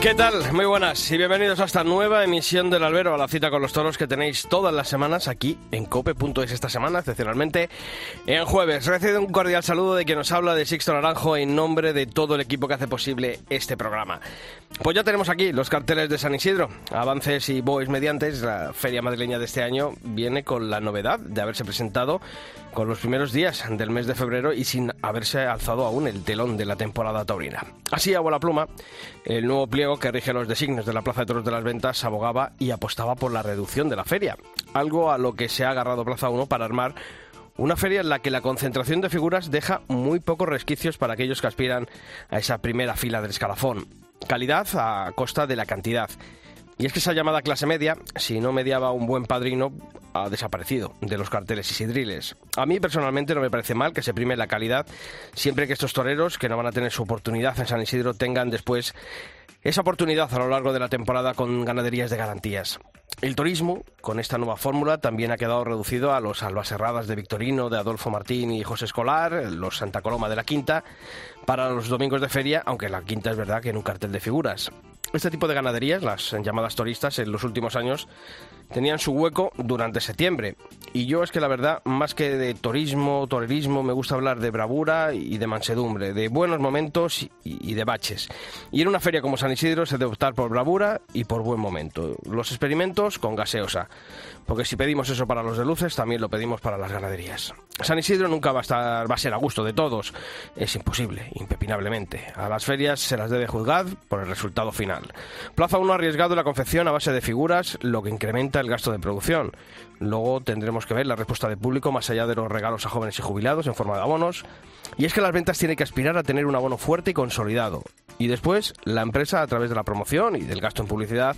¿Qué tal? Muy buenas y bienvenidos a esta nueva emisión del Albero, a la cita con los toros que tenéis todas las semanas aquí en cope.es esta semana, excepcionalmente en jueves. Recibe un cordial saludo de quien nos habla de Sixto Naranjo en nombre de todo el equipo que hace posible este programa. Pues ya tenemos aquí los carteles de San Isidro, avances y boys mediantes. La feria madrileña de este año viene con la novedad de haberse presentado con los primeros días del mes de febrero y sin haberse alzado aún el telón de la temporada taurina. Así, a la pluma, el nuevo pliego que rige los designios de la Plaza de Toros de las Ventas abogaba y apostaba por la reducción de la feria, algo a lo que se ha agarrado Plaza 1 para armar una feria en la que la concentración de figuras deja muy pocos resquicios para aquellos que aspiran a esa primera fila del escalafón. Calidad a costa de la cantidad. Y es que esa llamada clase media, si no mediaba un buen padrino, ha desaparecido de los carteles y sidriles. A mí personalmente no me parece mal que se prime la calidad, siempre que estos toreros, que no van a tener su oportunidad en San Isidro, tengan después esa oportunidad a lo largo de la temporada con ganaderías de garantías. El turismo, con esta nueva fórmula, también ha quedado reducido a los albaserradas de Victorino, de Adolfo Martín y José Escolar, los Santa Coloma de la Quinta, para los domingos de feria, aunque la Quinta es verdad que en un cartel de figuras. Este tipo de ganaderías, las llamadas turistas, en los últimos años tenían su hueco durante septiembre. Y yo es que la verdad, más que de turismo, torerismo, me gusta hablar de bravura y de mansedumbre, de buenos momentos y de baches. Y en una feria como San Isidro se debe optar por bravura y por buen momento. Los experimentos con gaseosa. Porque si pedimos eso para los de luces, también lo pedimos para las ganaderías. San Isidro nunca va a, estar, va a ser a gusto de todos. Es imposible, impepinablemente. A las ferias se las debe juzgar por el resultado final. Plaza 1 ha arriesgado la confección a base de figuras, lo que incrementa el gasto de producción. Luego tendremos que ver la respuesta del público más allá de los regalos a jóvenes y jubilados en forma de abonos. Y es que las ventas tienen que aspirar a tener un abono fuerte y consolidado. Y después, la empresa, a través de la promoción y del gasto en publicidad,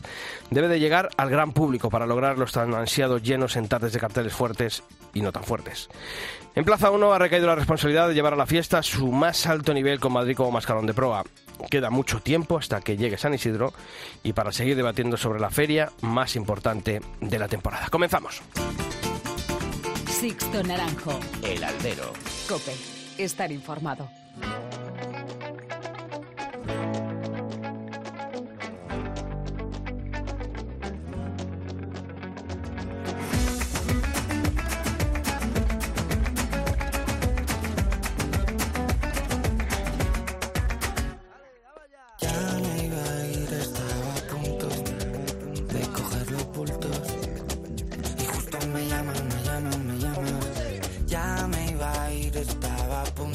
debe de llegar al gran público para lograr los tan ansiados llenos en tardes de carteles fuertes y no tan fuertes. En Plaza 1 ha recaído la responsabilidad de llevar a la fiesta su más alto nivel con Madrid como mascarón de proa. Queda mucho tiempo hasta que llegue San Isidro y para seguir debatiendo sobre la feria más importante de la temporada. Comenzamos. Sixto Naranjo. El albero. Cope. Estar informado.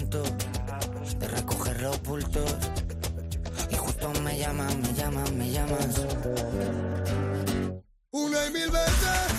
de recoger los bultos. Y justo me llaman, me llaman, me llamas. Una y mil veces.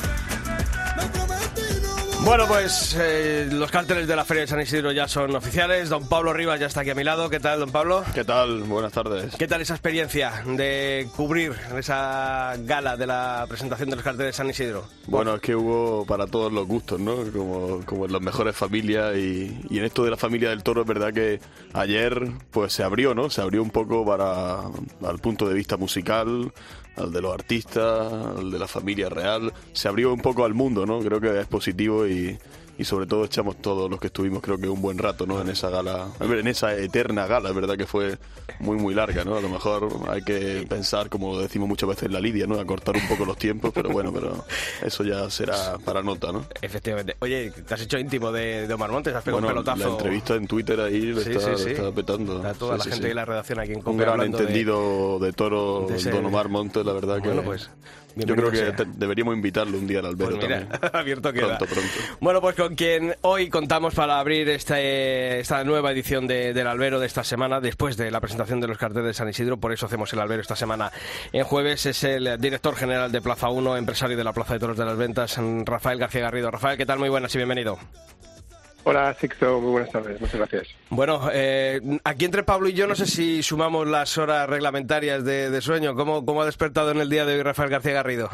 Bueno, pues eh, los cárteles de la Feria de San Isidro ya son oficiales. Don Pablo Rivas ya está aquí a mi lado. ¿Qué tal, don Pablo? ¿Qué tal? Buenas tardes. ¿Qué tal esa experiencia de cubrir esa gala de la presentación de los carteles de San Isidro? Bueno, es que hubo para todos los gustos, ¿no? Como, como en las mejores familias y, y en esto de la familia del toro es verdad que ayer pues se abrió, ¿no? Se abrió un poco para al punto de vista musical, al de los artistas, al de la familia real. Se abrió un poco al mundo, ¿no? Creo que es positivo y, y sobre todo echamos todos los que estuvimos creo que un buen rato no en esa gala en esa eterna gala es verdad que fue muy muy larga no a lo mejor hay que pensar como decimos muchas veces en la lidia no acortar un poco los tiempos pero bueno pero eso ya será para nota no efectivamente. Oye te has hecho íntimo de, Omar Montes has pegado bueno, un pelotazo. la entrevista en Twitter ahí le sí, está, sí, sí. está petando. A toda la gente de la redacción aquí en un Cope gran hablando de- entendido de, toro de ese- don Omar Montes la verdad que Bueno, pues, yo creo que te- deberíamos invitarlo un día al albero Pues mira, también abierto queda. pronto pronto Bueno, pues con quien hoy contamos para abrir este, esta nueva edición de- del Albero de esta semana, después de la presentación de los carteles de San Isidro, por eso hacemos el Albero esta semana en jueves, es el director general de Plaza 1, empresario de la Plaza de Toros de las Ventas, Rafael García Garrido. Rafael, ¿qué tal? Muy buenas y bienvenido. Hola, Sixto, muy buenas tardes, muchas gracias. Bueno, eh, aquí entre Pablo y yo no sé si sumamos las horas reglamentarias de, sueño. ¿Cómo, ¿Cómo ha despertado en el día de hoy Rafael García Garrido?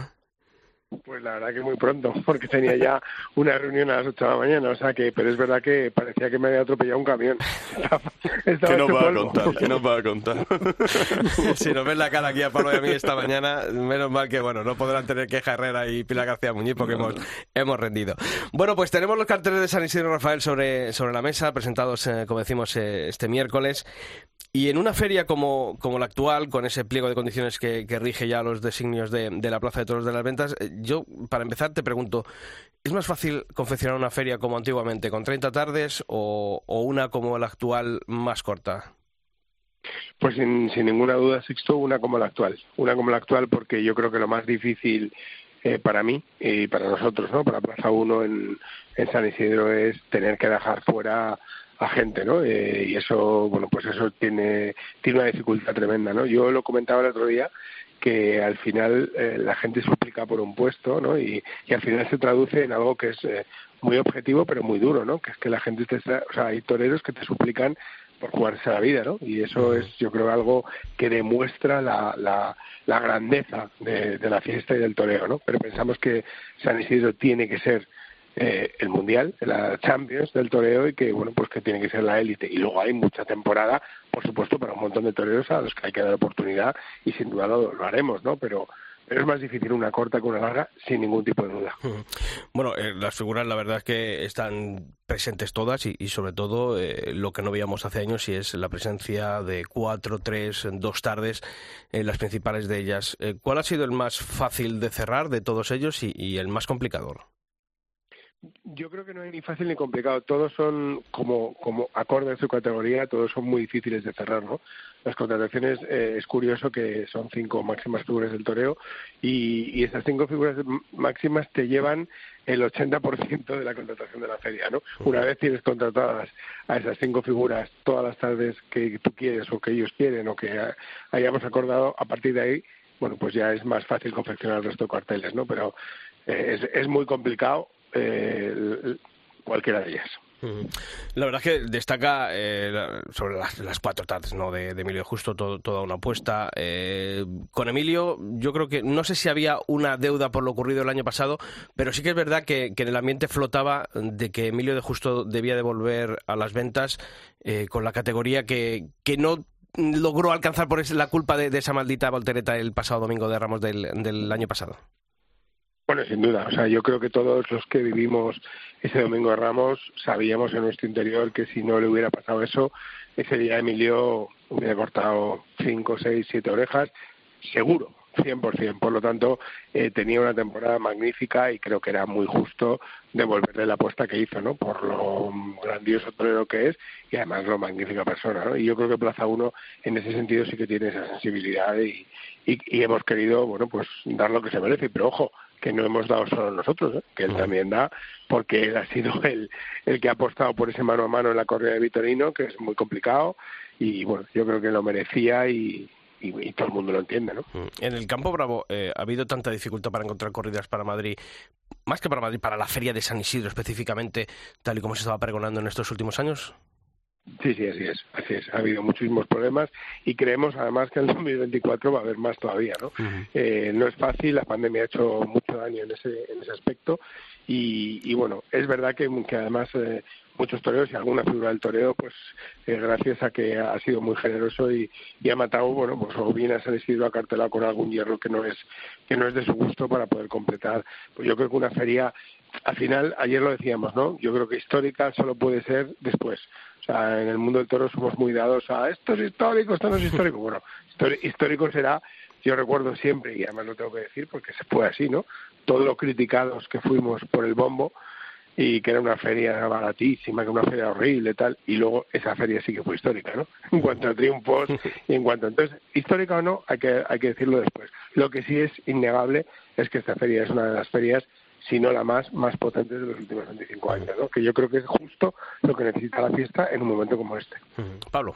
Pues la verdad que muy pronto, porque tenía ya una reunión a las 8 de la mañana, o sea que, pero es verdad que parecía que me había atropellado un camión. ¿Qué nos va a contar? ¿Qué nos va a contar? si nos ves la cara aquí a Pablo y a mí esta mañana, menos mal que, bueno, no podrán tener queja Herrera y Pilar García Muñiz porque hemos, hemos rendido. Bueno, pues tenemos los carteles de San Isidro Rafael sobre, sobre la mesa, presentados, eh, como decimos, eh, este miércoles. Y en una feria como, como la actual, con ese pliego de condiciones que, que rige ya los designios de, de, la Plaza de Toros de las Ventas, eh, yo, para empezar, te pregunto, ¿es más fácil confeccionar una feria como antiguamente, con 30 tardes, o, una como la actual, más corta? Pues sin, sin, ninguna duda, Sixto, una como la actual. Una como la actual porque yo creo que lo más difícil eh, para mí y para nosotros, ¿no? Para Plaza 1 en, en San Isidro es tener que dejar fuera a gente, ¿no? Eh, y eso, bueno, pues eso tiene, tiene una dificultad tremenda, ¿no? Yo lo comentaba el otro día que al final eh, la gente suplica por un puesto, ¿no? Y, y, al final se traduce en algo que es eh, muy objetivo pero muy duro, ¿no? Que es que la gente te está, o sea, hay toreros que te suplican por jugarse la vida, ¿no? Y eso es, yo creo, algo que demuestra la, la, la grandeza de, de la fiesta y del toreo, ¿no? Pero pensamos que San Isidro tiene que ser eh, el mundial, la Champions del toreo y que bueno pues que tiene que ser la élite y luego hay mucha temporada por supuesto para un montón de toreros a los que hay que dar oportunidad y sin duda lo, haremos no pero pero es más difícil una corta que una larga, sin ningún tipo de duda. Bueno, eh, las figuras la verdad es que están presentes todas y, sobre todo eh, lo que no veíamos hace años y es la presencia de cuatro, tres, dos tardes en las principales de ellas. Eh, ¿Cuál ha sido el más fácil de cerrar de todos ellos y, y el más complicador? Yo creo que no hay ni fácil ni complicado. Todos son como, como acorde a su categoría, todos son muy difíciles de cerrar, ¿no? Las contrataciones, eh, es curioso que son cinco máximas figuras del toreo y, y estas cinco figuras máximas te llevan el 80% de la contratación de la feria, ¿no? Una vez tienes contratadas a esas cinco figuras todas las tardes que tú quieres o que ellos quieren o que hayamos acordado, a partir de ahí, bueno, pues ya es más fácil confeccionar el resto de carteles, ¿no? Pero eh, es, es muy complicado eh, cualquiera de ellas. La verdad es que destaca eh, sobre las, cuatro tardes ¿no? de, de Emilio Justo toda una apuesta. Eh, con Emilio, yo creo que no sé si había una deuda por lo ocurrido el año pasado, pero sí que es verdad que, que en el ambiente flotaba de que Emilio de Justo debía devolver a las ventas eh, con la categoría que, que no logró alcanzar por la culpa de, de, esa maldita voltereta el pasado domingo de Ramos del, del año pasado. Bueno, sin duda. O sea, yo creo que todos los que vivimos ese domingo de Ramos sabíamos en nuestro interior que si no le hubiera pasado eso, ese día Emilio hubiera cortado cinco, seis, siete orejas, seguro, 100%. Por lo tanto, eh, tenía una temporada magnífica y creo que era muy justo devolverle la apuesta que hizo, ¿no? Por lo grandioso torero que es y además lo magnífica persona, ¿no? Y yo creo que Plaza 1 en ese sentido sí que tiene esa sensibilidad y, y, y hemos querido, bueno, pues dar lo que se merece. Pero ojo, que no hemos dado solo nosotros, ¿eh? que él también da, porque él ha sido el, el que ha apostado por ese mano a mano en la corrida de Vitorino, que es muy complicado, y bueno, yo creo que lo merecía y, y, y, todo el mundo lo entiende, ¿no? En el Campo Bravo eh, ha habido tanta dificultad para encontrar corridas para Madrid, más que para Madrid, para la Feria de San Isidro específicamente, tal y como se estaba pregonando en estos últimos años. Sí, sí, así es, así es. Ha habido muchísimos problemas y creemos además que en el 2024 va a haber más todavía, ¿no? Uh -huh. eh, no es fácil, la pandemia ha hecho mucho daño en ese, en ese aspecto y, y bueno, es verdad que, que además eh, muchos toreros y alguna figura del toreo, pues eh, gracias a que ha sido muy generoso y, y, ha matado, bueno, pues o bien ha salido acartelado con algún hierro que no es que no es de su gusto para poder completar. Pues yo creo que una feria, al final, ayer lo decíamos, ¿no? Yo creo que histórica solo puede ser después. Sea, en el mundo del toro somos muy dados a esto es histórico, esto no es histórico. Bueno, histórico será, yo recuerdo siempre, y además lo tengo que decir porque se fue así, ¿no? Todo lo criticados que fuimos por el bombo y que era una feria baratísima, que era una feria horrible y tal, y luego esa feria sí que fue histórica, ¿no? En cuanto a triunfos y en cuanto a... Entonces, histórica o no, hay que, hay que decirlo después. Lo que sí es innegable es que esta feria es una de las ferias si no la más, más potente de los últimos 25 años, ¿no? que yo creo que es justo lo que necesita la fiesta en un momento como este. Pablo.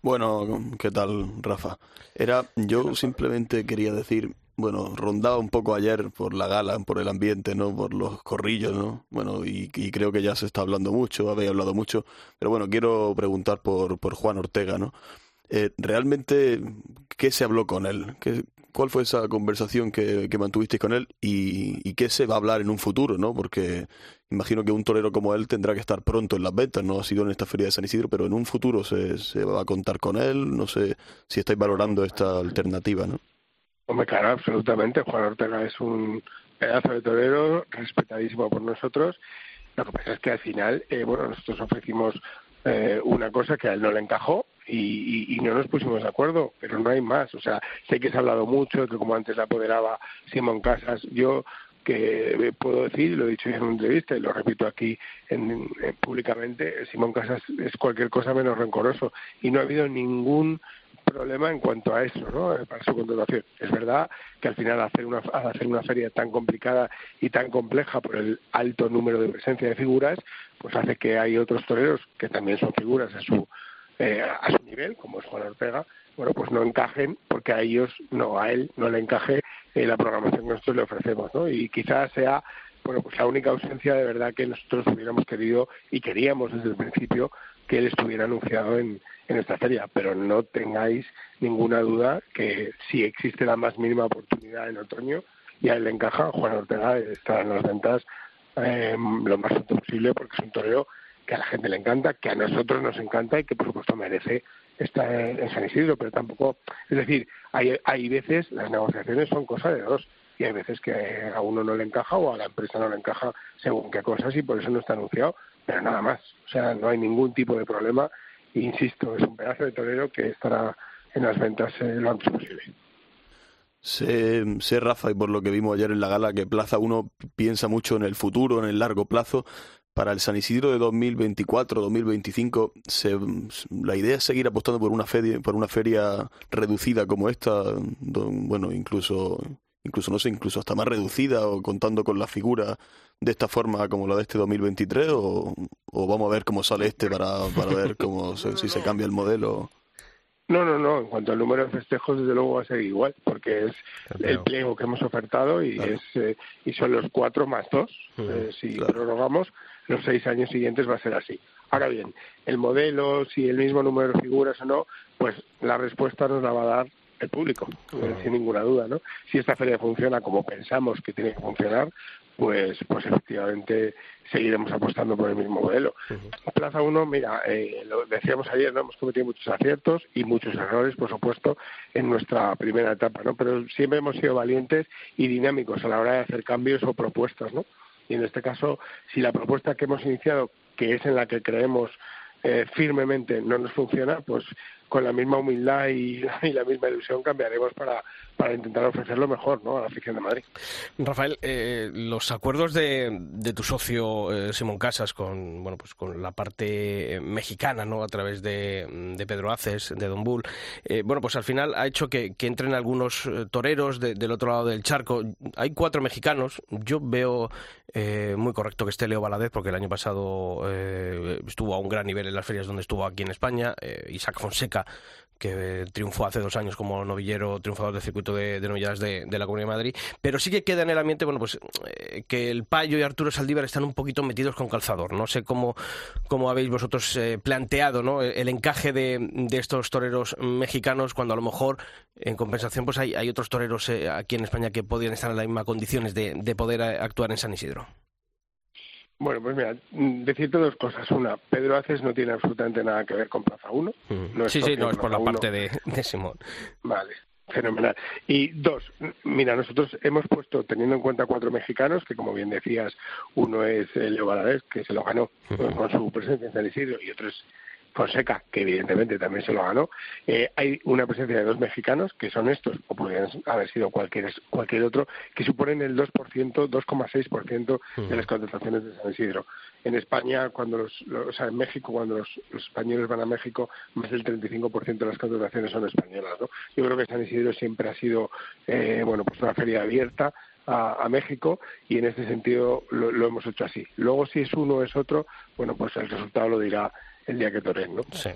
Bueno, ¿qué tal, Rafa? Era, yo simplemente quería decir, bueno, rondaba un poco ayer por la gala, por el ambiente, ¿no? Por los corrillos, ¿no? Bueno, y, y creo que ya se está hablando mucho, habéis hablado mucho, pero bueno, quiero preguntar por, por Juan Ortega, ¿no? Eh, realmente, ¿qué se habló con él? ¿Qué, cuál fue esa conversación que, que mantuvisteis con él y, y, qué se va a hablar en un futuro, ¿no? Porque imagino que un torero como él tendrá que estar pronto en las ventas, no ha sido en esta feria de San Isidro, pero en un futuro se, se va a contar con él, no sé si estáis valorando esta alternativa, ¿no? Hombre, claro, absolutamente. Juan Ortega es un pedazo de torero, respetadísimo por nosotros. Lo que pasa es que al final, eh, bueno, nosotros ofrecimos eh, una cosa que a él no le encajó y, y, no nos pusimos de acuerdo, pero no hay más. O sea, sé que se ha hablado mucho, que como antes apoderaba Simón Casas, yo que puedo decir, lo he dicho en una entrevista y lo repito aquí en, públicamente, Simón Casas es cualquier cosa menos rencoroso y no ha habido ningún problema en cuanto a eso, ¿no? Eh, para su contratación. Es verdad que al final hacer una, hacer una feria tan complicada y tan compleja por el alto número de presencia de figuras, pues hace que hay otros toreros que también son figuras a su eh, a su nivel, como es Juan Ortega, bueno, pues no encajen porque a ellos, no, a él no le encaje eh, la programación que nosotros le ofrecemos, ¿no? Y quizás sea bueno, pues la única ausencia de verdad que nosotros hubiéramos querido y queríamos desde el principio que él estuviera anunciado en, en esta feria, pero no tengáis ninguna duda que si existe la más mínima oportunidad en otoño y a él le encaja, Juan Ortega estará en las ventas eh, lo más pronto posible porque es un torero que a la gente le encanta, que a nosotros nos encanta y que por supuesto merece estar en San Isidro, pero tampoco, es decir, hay, hay veces las negociaciones son cosa de dos y hay veces que a uno no le encaja o a la empresa no le encaja según qué cosas y por eso no está anunciado, pero nada más, o sea, no hay ningún tipo de problema insisto, es un pedazo de torero que estará en las ventas eh, lo antes posible. Sé, sé, Rafa, y por lo que vimos ayer en la gala, que Plaza 1 piensa mucho en el futuro, en el largo plazo. Para el San Isidro de 2024-2025, la idea es seguir apostando por una feria, por una feria reducida como esta, bueno, incluso, incluso no sé, incluso hasta más reducida o contando con la figura de esta forma como la de este 2023 o, o vamos a ver cómo sale este para, para ver cómo si se cambia el modelo? No, no, no. En cuanto al número de festejos, desde luego va a ser igual, porque es el pliego que hemos ofertado y es eh, y son los cuatro más dos. Eh, si prorrogamos, los seis años siguientes va a ser así. Ahora bien, el modelo, si el mismo número de figuras o no, pues la respuesta nos la va a dar el público, sin ninguna duda, ¿no? Si esta feria funciona como pensamos que tiene que funcionar, pues, pues efectivamente seguiremos apostando por el mismo modelo. Plaza 1, mira, eh, lo decíamos ayer, ¿no? hemos cometido muchos aciertos y muchos errores, por supuesto, en nuestra primera etapa, ¿no? Pero siempre hemos sido valientes y dinámicos a la hora de hacer cambios o propuestas, ¿no? Y en este caso, si la propuesta que hemos iniciado, que es en la que creemos eh, firmemente, no nos funciona, pues con la misma humildad y, la misma ilusión cambiaremos para, para intentar ofrecer lo mejor ¿no? a la afición de Madrid. Rafael, eh, los acuerdos de, de tu socio eh, Simón Casas con bueno pues con la parte mexicana no a través de, de Pedro Aces, de Don Bull, eh, bueno pues al final ha hecho que, entren algunos toreros del otro lado del charco. Hay cuatro mexicanos. Yo veo muy correcto que esté Leo Valadez porque el año pasado estuvo a un gran nivel en las ferias donde estuvo aquí en España. Isaac Fonseca que triunfó hace dos años como novillero triunfador del circuito de, de novilladas de, la Comunidad de Madrid, pero sí que queda en el ambiente, bueno, pues eh, que el Payo y Arturo Saldívar están un poquito metidos con calzador. No sé cómo, cómo habéis vosotros eh, planteado ¿no? el encaje de, estos toreros mexicanos cuando a lo mejor en compensación pues hay, otros toreros eh, aquí en España que podrían estar en las mismas condiciones de poder actuar en San Isidro. Bueno, pues mira, decirte dos cosas. Una, Pedro Aces no tiene absolutamente nada que ver con Plaza 1. No sí, sí, no, es por la parte de, de Simón. Vale, fenomenal. Y dos, mira, nosotros hemos puesto, teniendo en cuenta cuatro mexicanos, que como bien decías, uno es Leo Valadez, que se lo ganó con su presencia en San Isidro, y otro es Fonseca, que evidentemente también se lo ganó, eh, hay una presencia de dos mexicanos, que son estos, o podrían haber sido cualquier, cualquier otro, que suponen el 2%, 2,6% de las contrataciones de San Isidro. En España, cuando los, o sea, en México, cuando los, españoles van a México, más del 35% de las contrataciones son españolas, ¿no? Yo creo que San Isidro siempre ha sido, eh, bueno, pues una feria abierta, a, México y en este sentido lo, lo, hemos hecho así. Luego si es uno o es otro, bueno, pues el resultado lo dirá el día que toren, ¿no? Sí.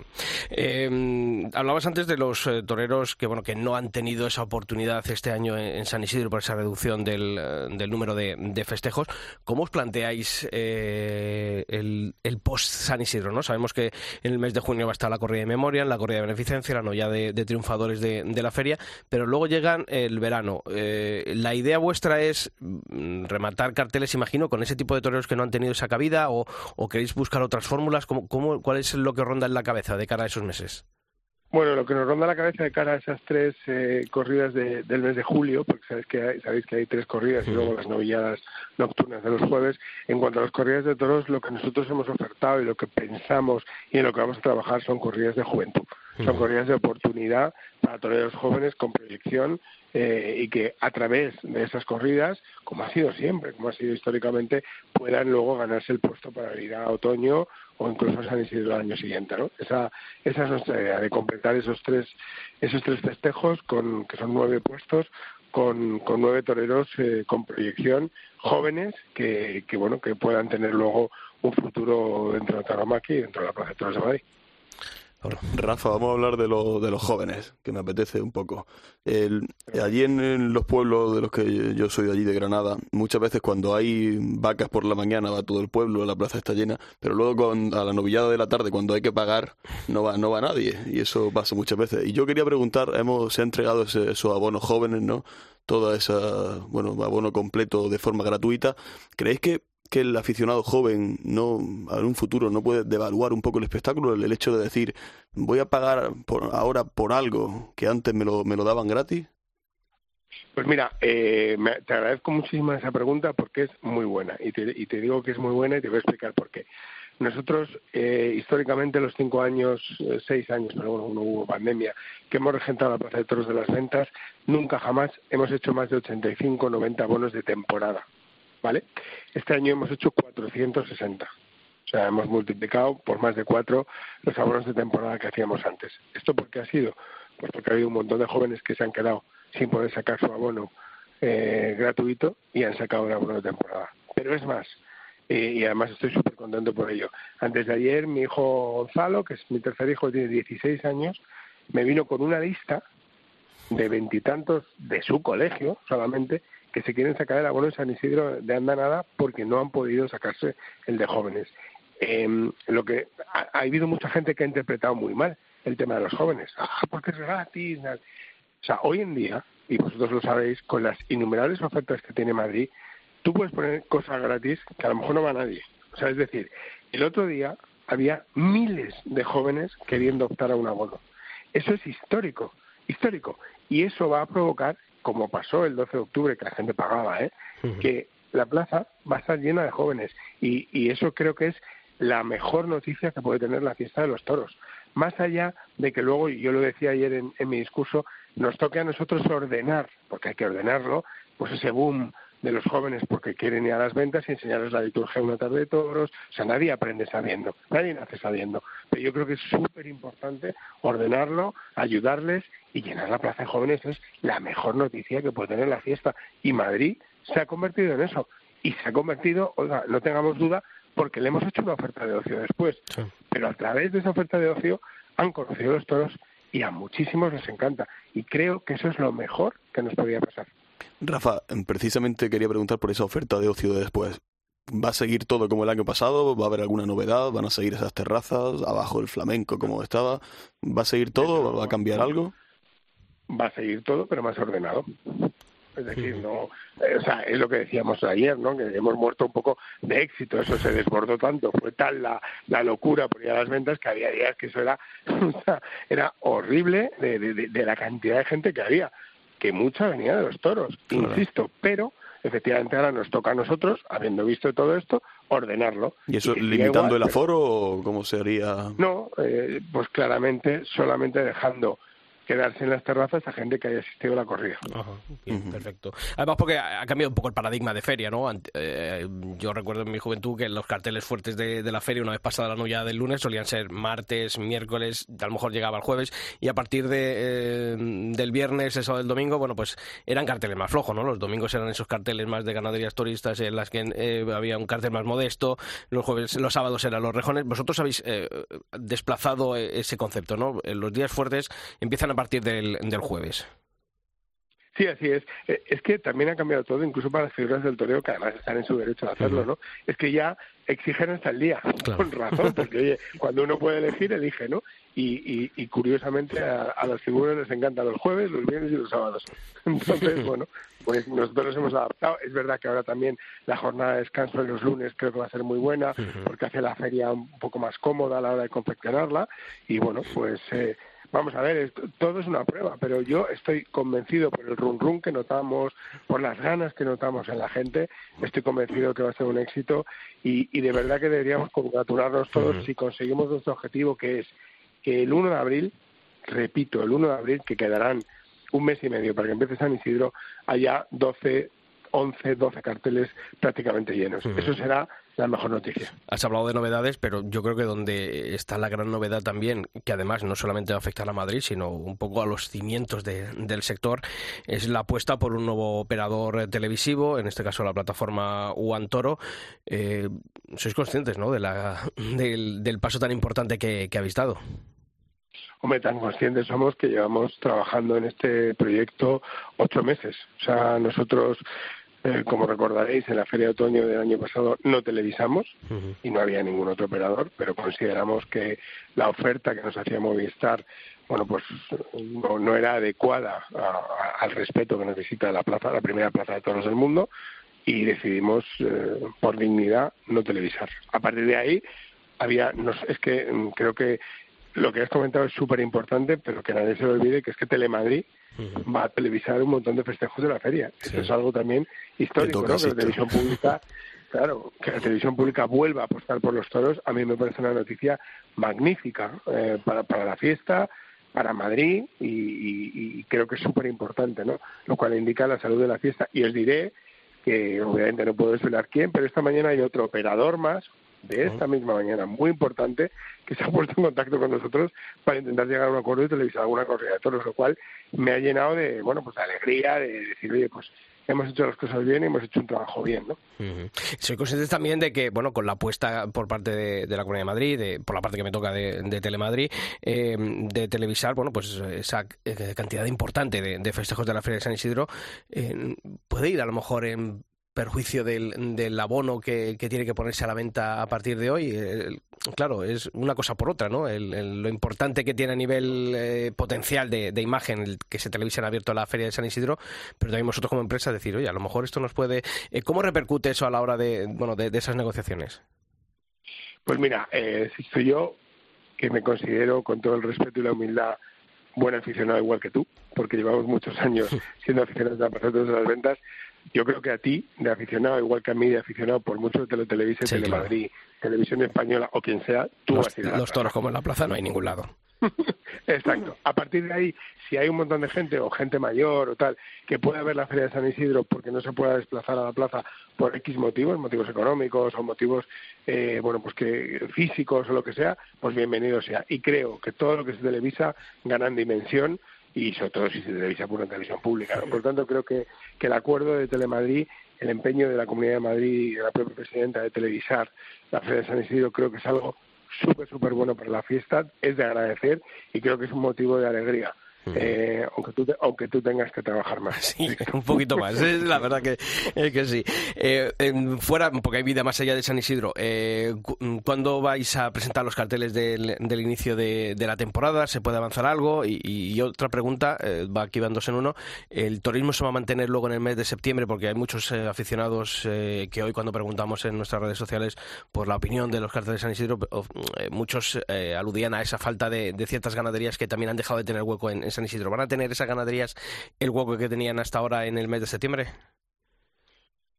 Eh, hablabas antes de los eh, toreros que bueno que no han tenido esa oportunidad este año en, San Isidro por esa reducción del, del número de, de, festejos. ¿Cómo os planteáis el, el, post San Isidro? ¿no? Sabemos que en el mes de junio va a estar la corrida de memoria, la corrida de beneficencia, la novia de, triunfadores de, de, la feria, pero luego llegan el verano. la idea vuestra es mm, rematar carteles, imagino, con ese tipo de toreros que no han tenido esa cabida o, o queréis buscar otras fórmulas. ¿Cómo, cómo, ¿Cuál es lo que ronda en la cabeza de cara a esos meses? Bueno, lo que nos ronda la cabeza de cara a esas tres eh, corridas de, del mes de julio, porque sabéis que hay, sabéis que hay tres corridas y luego las novilladas nocturnas de los jueves. En cuanto a las corridas de toros, lo que nosotros hemos ofertado y lo que pensamos y en lo que vamos a trabajar son corridas de juventud. Son corridas de oportunidad para toreros jóvenes con proyección eh, y que a través de esas corridas, como ha sido siempre, como ha sido históricamente, puedan luego ganarse el puesto para ir a otoño o incluso San Isidro el año siguiente, ¿no? Esa, esa es nuestra idea, de completar esos tres, esos tres festejos, con, que son nueve puestos, con, con nueve toreros eh, con proyección, jóvenes, que, que, bueno, que puedan tener luego un futuro dentro de Taramaki y dentro de la Plaza de Toros de Madrid. Rafa, vamos a hablar de, lo, de los jóvenes, que me apetece un poco. Allí en, los pueblos de los que yo soy de allí, de Granada, muchas veces cuando hay vacas por la mañana va todo el pueblo, la plaza está llena, pero luego a la novillada de la tarde, cuando hay que pagar, no va, no va nadie, y eso pasa muchas veces. Y yo quería preguntar, hemos, se ha entregado esos abonos jóvenes, ¿no? Toda esa, bueno, abono completo de forma gratuita. ¿Creéis que que el aficionado joven no en un futuro no puede devaluar un poco el espectáculo el, hecho de decir voy a pagar por, ahora por algo que antes me lo, me lo daban gratis pues mira, eh, te agradezco muchísimo esa pregunta porque es muy buena y te, y te digo que es muy buena y te voy a explicar por qué. Nosotros, eh, históricamente, los cinco años, eh, seis años, pero bueno, no hubo pandemia, que hemos regentado la Plaza de Toros de las Ventas, nunca jamás hemos hecho más de 85 90 bonos de temporada. ¿vale? Este año hemos hecho 460. O sea, hemos multiplicado por más de cuatro los abonos de temporada que hacíamos antes. ¿Esto por qué ha sido? Pues porque ha habido un montón de jóvenes que se han quedado sin poder sacar su abono eh, gratuito y han sacado un abono de temporada. Pero es más, y además estoy súper contento por ello. Antes de ayer, mi hijo Gonzalo, que es mi tercer hijo, tiene 16 años, me vino con una lista de veintitantos de su colegio solamente que se quieren sacar el abono de San Isidro de Andanada porque no han podido sacarse el de jóvenes. Eh, lo que ha, habido mucha gente que ha interpretado muy mal el tema de los jóvenes. Ah, porque es gratis. O sea, hoy en día, y vosotros lo sabéis, con las innumerables ofertas que tiene Madrid, tú puedes poner cosas gratis que a lo mejor no va a nadie. O sea, es decir, el otro día había miles de jóvenes queriendo optar a un abono. Eso es histórico, histórico. Y eso va a provocar como pasó el 12 de octubre, que la gente pagaba, ¿eh? que la plaza va a estar llena de jóvenes. Y, y eso creo que es la mejor noticia que puede tener la fiesta de los toros. Más allá de que luego, y yo lo decía ayer en, en mi discurso, nos toque a nosotros ordenar, porque hay que ordenarlo, pues ese boom de los jóvenes porque quieren ir a las ventas y enseñarles la liturgia una tarde de toros. O sea, nadie aprende sabiendo, nadie nace sabiendo. Pero yo creo que es súper importante ordenarlo, ayudarles y llenar la plaza de jóvenes es la mejor noticia que puede tener la fiesta. Y Madrid se ha convertido en eso. Y se ha convertido, oiga, no tengamos duda, porque le hemos hecho una oferta de ocio después. Pero a través de esa oferta de ocio han conocido los toros y a muchísimos les encanta. Y creo que eso es lo mejor que nos podría pasar. Rafa, precisamente quería preguntar por esa oferta de ocio de después. ¿Va a seguir todo como el año pasado? ¿Va a haber alguna novedad? ¿Van a seguir esas terrazas? ¿Abajo el flamenco como estaba? ¿Va a seguir todo? ¿Va a cambiar algo? Va a seguir todo, pero más ordenado. Es decir, no, eh, o sea, es lo que decíamos ayer, ¿no? Que hemos muerto un poco de éxito, eso se desbordó tanto, fue tal la, la locura por ir a las ventas que había días que eso era, era horrible de, de, de la cantidad de gente que había que mucha venía de los toros, insisto, pero efectivamente ahora nos toca a nosotros, habiendo visto todo esto, ordenarlo. ¿Y eso limitando el aforo o cómo sería? No, eh, pues claramente solamente dejando quedarse en las terrazas a gente que haya asistido a la corrida. Ajá, bien, perfecto. Además, porque ha cambiado un poco el paradigma de feria, ¿no? Eh, yo recuerdo en mi juventud que los carteles fuertes de, la feria, una vez pasada la noche del lunes, solían ser martes, miércoles, a lo mejor llegaba el jueves, y a partir de, eh, del viernes, eso del domingo, bueno, pues eran carteles más flojos, ¿no? Los domingos eran esos carteles más de ganaderías turistas en las que eh, había un cartel más modesto, los jueves, los sábados eran los rejones. Vosotros habéis desplazado ese concepto, ¿no? Los días fuertes empiezan a partir del, del jueves. Sí, así es. Eh, es que también ha cambiado todo, incluso para las figuras del toreo, que además están en su derecho de hacerlo, ¿no? Es que ya exigen hasta el día, con razón, porque oye, cuando uno puede elegir, elige, ¿no? Y, y, curiosamente a, las figuras les encantan los jueves, los viernes y los sábados. Entonces, bueno, pues nosotros nos hemos adaptado. Es verdad que ahora también la jornada de descanso en los lunes creo que va a ser muy buena, porque hace la feria un poco más cómoda a la hora de confeccionarla. Y bueno, pues eh, Vamos a ver, todo es una prueba, pero yo estoy convencido por el run run que notamos, por las ganas que notamos en la gente, estoy convencido que va a ser un éxito y, y de verdad que deberíamos congratularnos todos si conseguimos nuestro objetivo, que es que el 1 de abril, repito, el 1 de abril, que quedarán un mes y medio para que empiece San Isidro, haya 12, 11, 12 carteles prácticamente llenos. Eso será la mejor noticia. Has hablado de novedades, pero yo creo que donde está la gran novedad también, que además no solamente va a afectar a Madrid, sino un poco a los cimientos del sector, es la apuesta por un nuevo operador televisivo, en este caso la plataforma One Toro. Eh, ¿Sois conscientes ¿no? de la, del, paso tan importante que, que habéis dado? Hombre, tan conscientes somos que llevamos trabajando en este proyecto ocho meses. O sea, nosotros eh, como recordaréis, en la Feria de Otoño del año pasado no televisamos y no había ningún otro operador, pero consideramos que la oferta que nos hacía Movistar bueno, pues no, era adecuada al respeto que necesita la plaza, la primera plaza de toros del mundo, y decidimos, eh, por dignidad, no televisar. A partir de ahí, había, es que mm, creo que lo que has comentado es súper importante, pero que nadie se lo olvide, que es que Telemadrid va a televisar un montón de festejos de la feria. Eso es algo también histórico, ¿no? Que la televisión pública, claro, que la televisión pública vuelva a apostar por los toros, a mí me parece una noticia magnífica eh, para, para la fiesta, para Madrid y, y creo que es súper importante, ¿no? Lo cual indica la salud de la fiesta. Y os diré que obviamente no puedo desvelar quién, pero esta mañana hay otro operador más, de esta misma mañana, muy importante, que se ha puesto en contacto con nosotros para intentar llegar a un acuerdo y televisar alguna corrida de toros, lo cual me ha llenado de, bueno, pues de alegría, de decir, oye, pues hemos hecho las cosas bien y hemos hecho un trabajo bien, ¿no? Soy consciente también de que, bueno, con la apuesta por parte de, la Comunidad de Madrid, de, por la parte que me toca de, Telemadrid, eh, de televisar, bueno, pues esa eh, cantidad importante de, festejos de la Feria de San Isidro, eh, puede ir a lo mejor en perjuicio del, del abono que, que, tiene que ponerse a la venta a partir de hoy. claro, es una cosa por otra, ¿no? lo importante que tiene a nivel eh, potencial de, imagen el que se televisa en abierto la Feria de San Isidro, pero también vosotros como empresa decir, oye, a lo mejor esto nos puede... Eh, ¿Cómo repercute eso a la hora de, bueno, de, esas negociaciones? Pues mira, eh, soy yo, que me considero con todo el respeto y la humildad buen aficionado igual que tú, porque llevamos muchos años siendo aficionados a de las ventas, yo creo que a ti, de aficionado, igual que a mí, de aficionado, por mucho que te lo televise, Telemadrid, Televisión Española o quien sea, tú los, vas a ir a Los toros como en la plaza no hay ningún lado. Exacto. A partir de ahí, si hay un montón de gente o gente mayor o tal que pueda ver la Feria de San Isidro porque no se pueda desplazar a la plaza por X motivos, motivos económicos o motivos, eh, bueno, pues que físicos o lo que sea, pues bienvenido sea. Y creo que todo lo que se televisa gana en dimensión y sobre todo si se televisa por una televisión pública. Por lo tanto, creo que, que el acuerdo de Telemadrid, el empeño de la Comunidad de Madrid y de la propia presidenta de televisar la Feria de San Isidro, creo que es algo súper, súper bueno para la fiesta, es de agradecer y creo que es un motivo de alegría. Eh, aunque, tú aunque tú tengas que trabajar más. Sí, un poquito más, es la verdad que, que sí. Eh, fuera, porque hay vida más allá de San Isidro, eh, ¿cuándo vais a presentar los carteles del, del inicio de, de, la temporada? ¿Se puede avanzar algo? Y, otra pregunta, eh, va aquí van dos en uno, ¿el turismo se va a mantener luego en el mes de septiembre? Porque hay muchos aficionados que hoy cuando preguntamos en nuestras redes sociales por la opinión de los carteles de San Isidro, muchos aludían a esa falta de, de, ciertas ganaderías que también han dejado de tener hueco en San Isidro. ¿Van a tener esas ganaderías el hueco que tenían hasta ahora en el mes de septiembre?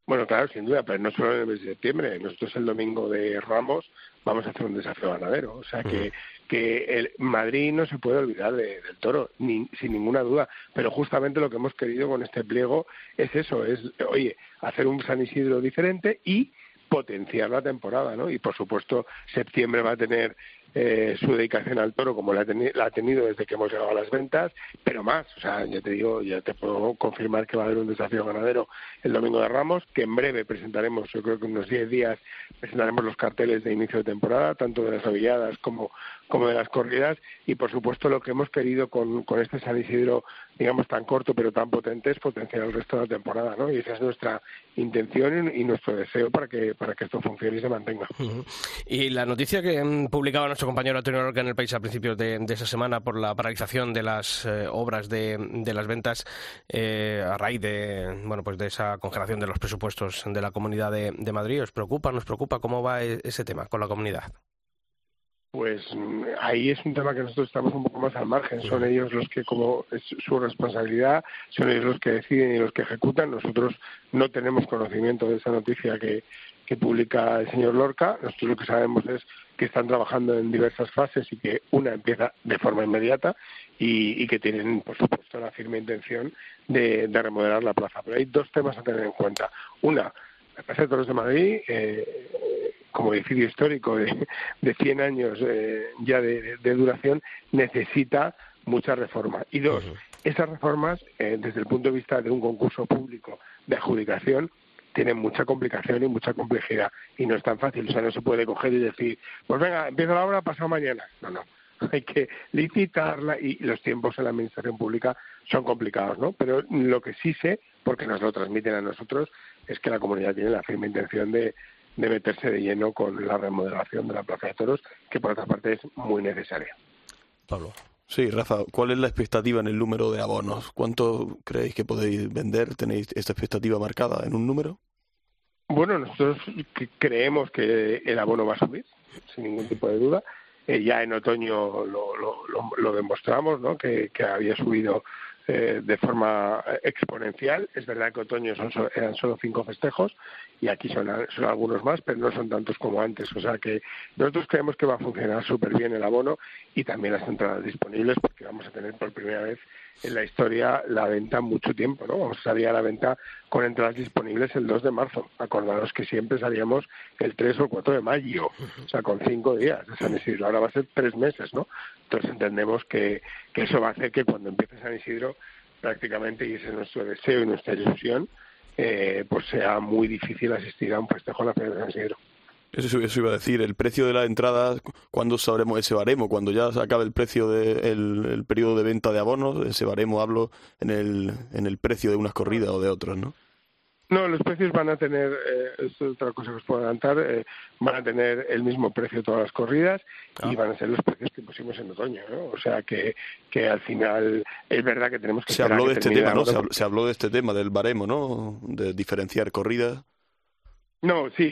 Bueno, claro, sin duda, pero no solo en el mes de septiembre. Nosotros el domingo de Ramos vamos a hacer un desafío ganadero. O sea que, que el Madrid no se puede olvidar del toro, ni, sin ninguna duda. Pero justamente lo que hemos querido con este pliego es eso, es, oye, hacer un San Isidro diferente y potenciar la temporada, ¿no? Y por supuesto, septiembre va a tener eh, su dedicación al toro como la ha, tenido desde que hemos llegado a las ventas, pero más, o sea, ya te digo, ya te puedo confirmar que va a haber un desafío ganadero el domingo de Ramos, que en breve presentaremos, yo creo que unos 10 días presentaremos los carteles de inicio de temporada, tanto de las novilladas como, como de las corridas, y por supuesto lo que hemos querido con, con este San Isidro, digamos, tan corto pero tan potente es potenciar el resto de la temporada, ¿no? Y esa es nuestra intención y, nuestro deseo para que, para que esto funcione y se mantenga. Y la noticia que han publicado compañero Antonio Lorca en el país a principios de, esa semana por la paralización de las eh, obras de, las ventas eh, a raíz de bueno pues de esa congelación de los presupuestos de la Comunidad de, Madrid. ¿Os preocupa? ¿Nos preocupa? ¿Cómo va e, ese tema con la comunidad? Pues mm, ahí es un tema que nosotros estamos un poco más al margen. Son ellos los que, como es su responsabilidad, son ellos los que deciden y los que ejecutan. Nosotros no tenemos conocimiento de esa noticia que, que publica el señor Lorca. Nosotros lo que sabemos es que están trabajando en diversas fases y que una empieza de forma inmediata y, que tienen, por supuesto, la firme intención de, remodelar la plaza. Pero hay dos temas a tener en cuenta. Una, la Plaza de Toros de Madrid, eh, como edificio histórico de, de 100 años eh, ya de, duración, necesita mucha reforma. Y dos, esas reformas, eh, desde el punto de vista de un concurso público de adjudicación, tiene mucha complicación y mucha complejidad y no es tan fácil. O sea, no se puede coger y decir, pues venga, empieza la obra pasado mañana. No, no. Hay que licitarla y los tiempos en la administración pública son complicados, ¿no? Pero lo que sí sé, porque nos lo transmiten a nosotros, es que la comunidad tiene la firme intención de, de meterse de lleno con la remodelación de la Plaza de Toros, que por otra parte es muy necesaria. Pablo. Sí, Rafa, ¿cuál es la expectativa en el número de abonos? ¿Cuánto creéis que podéis vender? ¿Tenéis esta expectativa marcada en un número? Bueno, nosotros creemos que el abono va a subir, sin ningún tipo de duda. Eh, ya en otoño lo, lo, lo, demostramos, ¿no? que, que había subido eh, de forma exponencial. Es verdad que otoño son, eran solo cinco festejos y aquí son, son algunos más, pero no son tantos como antes. O sea que nosotros creemos que va a funcionar súper bien el abono y también las entradas disponibles porque vamos a tener por primera vez en la historia la venta mucho tiempo, ¿no? Vamos a salir a la venta con entradas disponibles el 2 de marzo. Acordaros que siempre salíamos el 3 o el 4 de mayo, o sea, con cinco días de San Isidro. Ahora va a ser tres meses, ¿no? Entonces entendemos que, que eso va a hacer que cuando empiece San Isidro prácticamente, y ese es nuestro deseo y nuestra ilusión, eh, pues sea muy difícil asistir a un festejo en la Feria de San Isidro. Eso, eso, iba a decir, el precio de la entrada, ¿cuándo sabremos ese baremo? Cuando ya se acabe el precio del el periodo de venta de abonos, ese baremo hablo en el, en el precio de unas corridas o de otras, ¿no? No, los precios van a tener, eh, es otra cosa que os puedo adelantar, eh, van a tener el mismo precio todas las corridas y ah. van a ser los precios que pusimos en otoño, ¿no? O sea que, que al final es verdad que tenemos que... Se habló de este tema, ¿no? Se habló, de este tema, del baremo, ¿no? De diferenciar corridas. No, sí,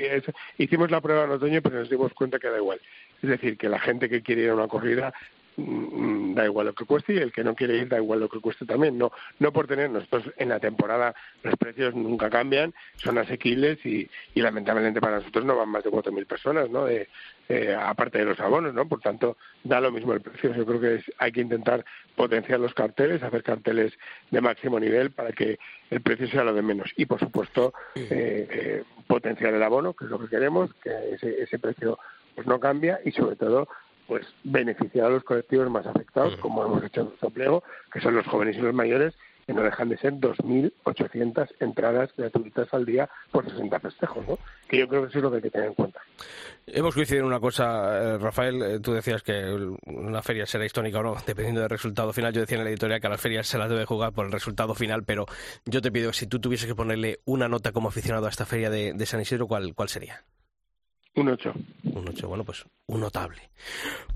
hicimos la prueba en otoño, pero nos dimos cuenta que da igual. Es decir, que la gente que quiere ir a una corrida da igual lo que cueste y el que no quiere ir da igual lo que cueste también. No, no por tener nosotros en la temporada los precios nunca cambian, son asequibles y, y lamentablemente para nosotros no van más de 4.000 personas, ¿no? De, eh, aparte de los abonos, ¿no? Por tanto, da lo mismo el precio. Yo creo que hay que intentar potenciar los carteles, hacer carteles de máximo nivel para que el precio sea lo de menos. Y, por supuesto, eh, eh, potenciar el abono, que es lo que queremos, que ese, ese precio pues no cambia y, sobre todo, pues beneficiar a los colectivos más afectados, como hemos hecho en nuestro pliego, que son los jóvenes y los mayores, que no dejan de ser 2.800 entradas gratuitas al día por 60 festejos, ¿no? Que yo creo que eso es lo que hay que tener en cuenta. Hemos coincidido en una cosa, eh, Rafael, eh, tú decías que una feria será histórica o no, dependiendo del resultado final. Yo decía en la editorial que a las ferias se las debe jugar por el resultado final, pero yo te pido si tú tuvieses que ponerle una nota como aficionado a esta feria de, San Isidro, ¿cuál, ¿cuál sería? Un 8. Un 8, bueno, pues un notable.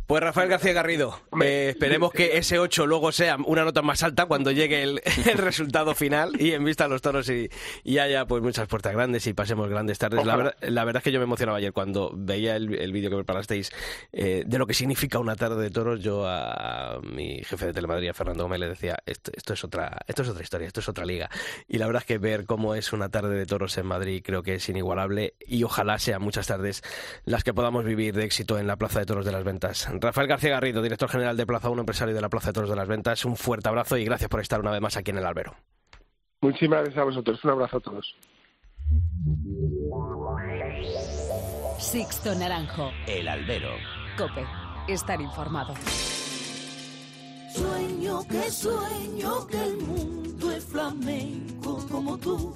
Pues Rafael García Garrido, eh, esperemos que ese 8 luego sea una nota más alta cuando llegue el, el resultado final y en vista a los toros y, y, haya pues muchas puertas grandes y pasemos grandes tardes. La verdad, la verdad, es que yo me emocionaba ayer cuando veía el, el vídeo que preparasteis eh, de lo que significa una tarde de toros. Yo a, mi jefe de Telemadrid, Fernando Gómez, le decía, esto, esto, es otra, esto es otra historia, esto es otra liga. Y la verdad es que ver cómo es una tarde de toros en Madrid creo que es inigualable y ojalá sean muchas tardes las que podamos vivir de éxito en la Plaza de Toros de las Ventas. Rafael García Garrido, director general de Plaza 1, empresario de la Plaza de Toros de las Ventas, un fuerte abrazo y gracias por estar una vez más aquí en el Albero. Muchísimas gracias a vosotros. Un abrazo a todos. Sixto Naranjo. El Albero. Cope. Estar informado. Sueño que sueño que el mundo es flamenco como tú.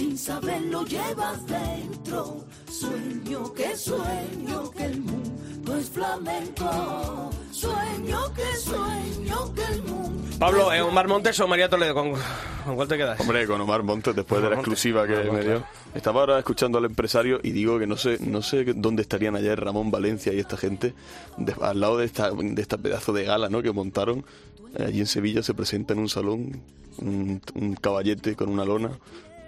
Sin saberlo llevas dentro. Sueño que sueño que el mundo es flamenco. Sueño que sueño que el mundo. Pablo, ¿eh, Omar Montes o María Toledo? ¿Con, ¿Con, cuál te quedas? Hombre, con Omar Montes, después Omar de la Montes. exclusiva que Omar me dio. Montes. Estaba ahora escuchando al empresario y digo que no sé no sé dónde estarían ayer Ramón Valencia y esta gente de- al lado de esta, de esta pedazo de gala ¿no? que montaron. Eh, Allí en Sevilla se presenta en un salón un, un caballete con una lona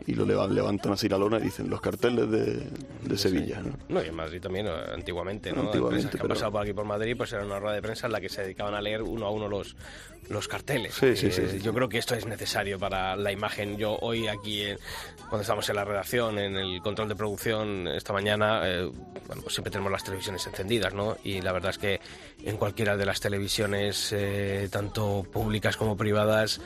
y lo leva- levantan así la lona y dicen los carteles de, de Sevilla. ¿no? No, y en Madrid también, antiguamente, ¿no? Antiguamente, que han pero- pasado por aquí por Madrid, pues era una rueda de prensa en la que se dedicaban a leer uno a uno los, los carteles. Sí, sí, Eh, sí, sí. Yo creo que esto es necesario para la imagen. Yo hoy aquí, eh, cuando estamos en la redacción, en el control de producción, esta mañana, eh, bueno, pues siempre tenemos las televisiones encendidas, ¿no? Y la verdad es que en cualquiera de las televisiones, eh, tanto públicas como privadas,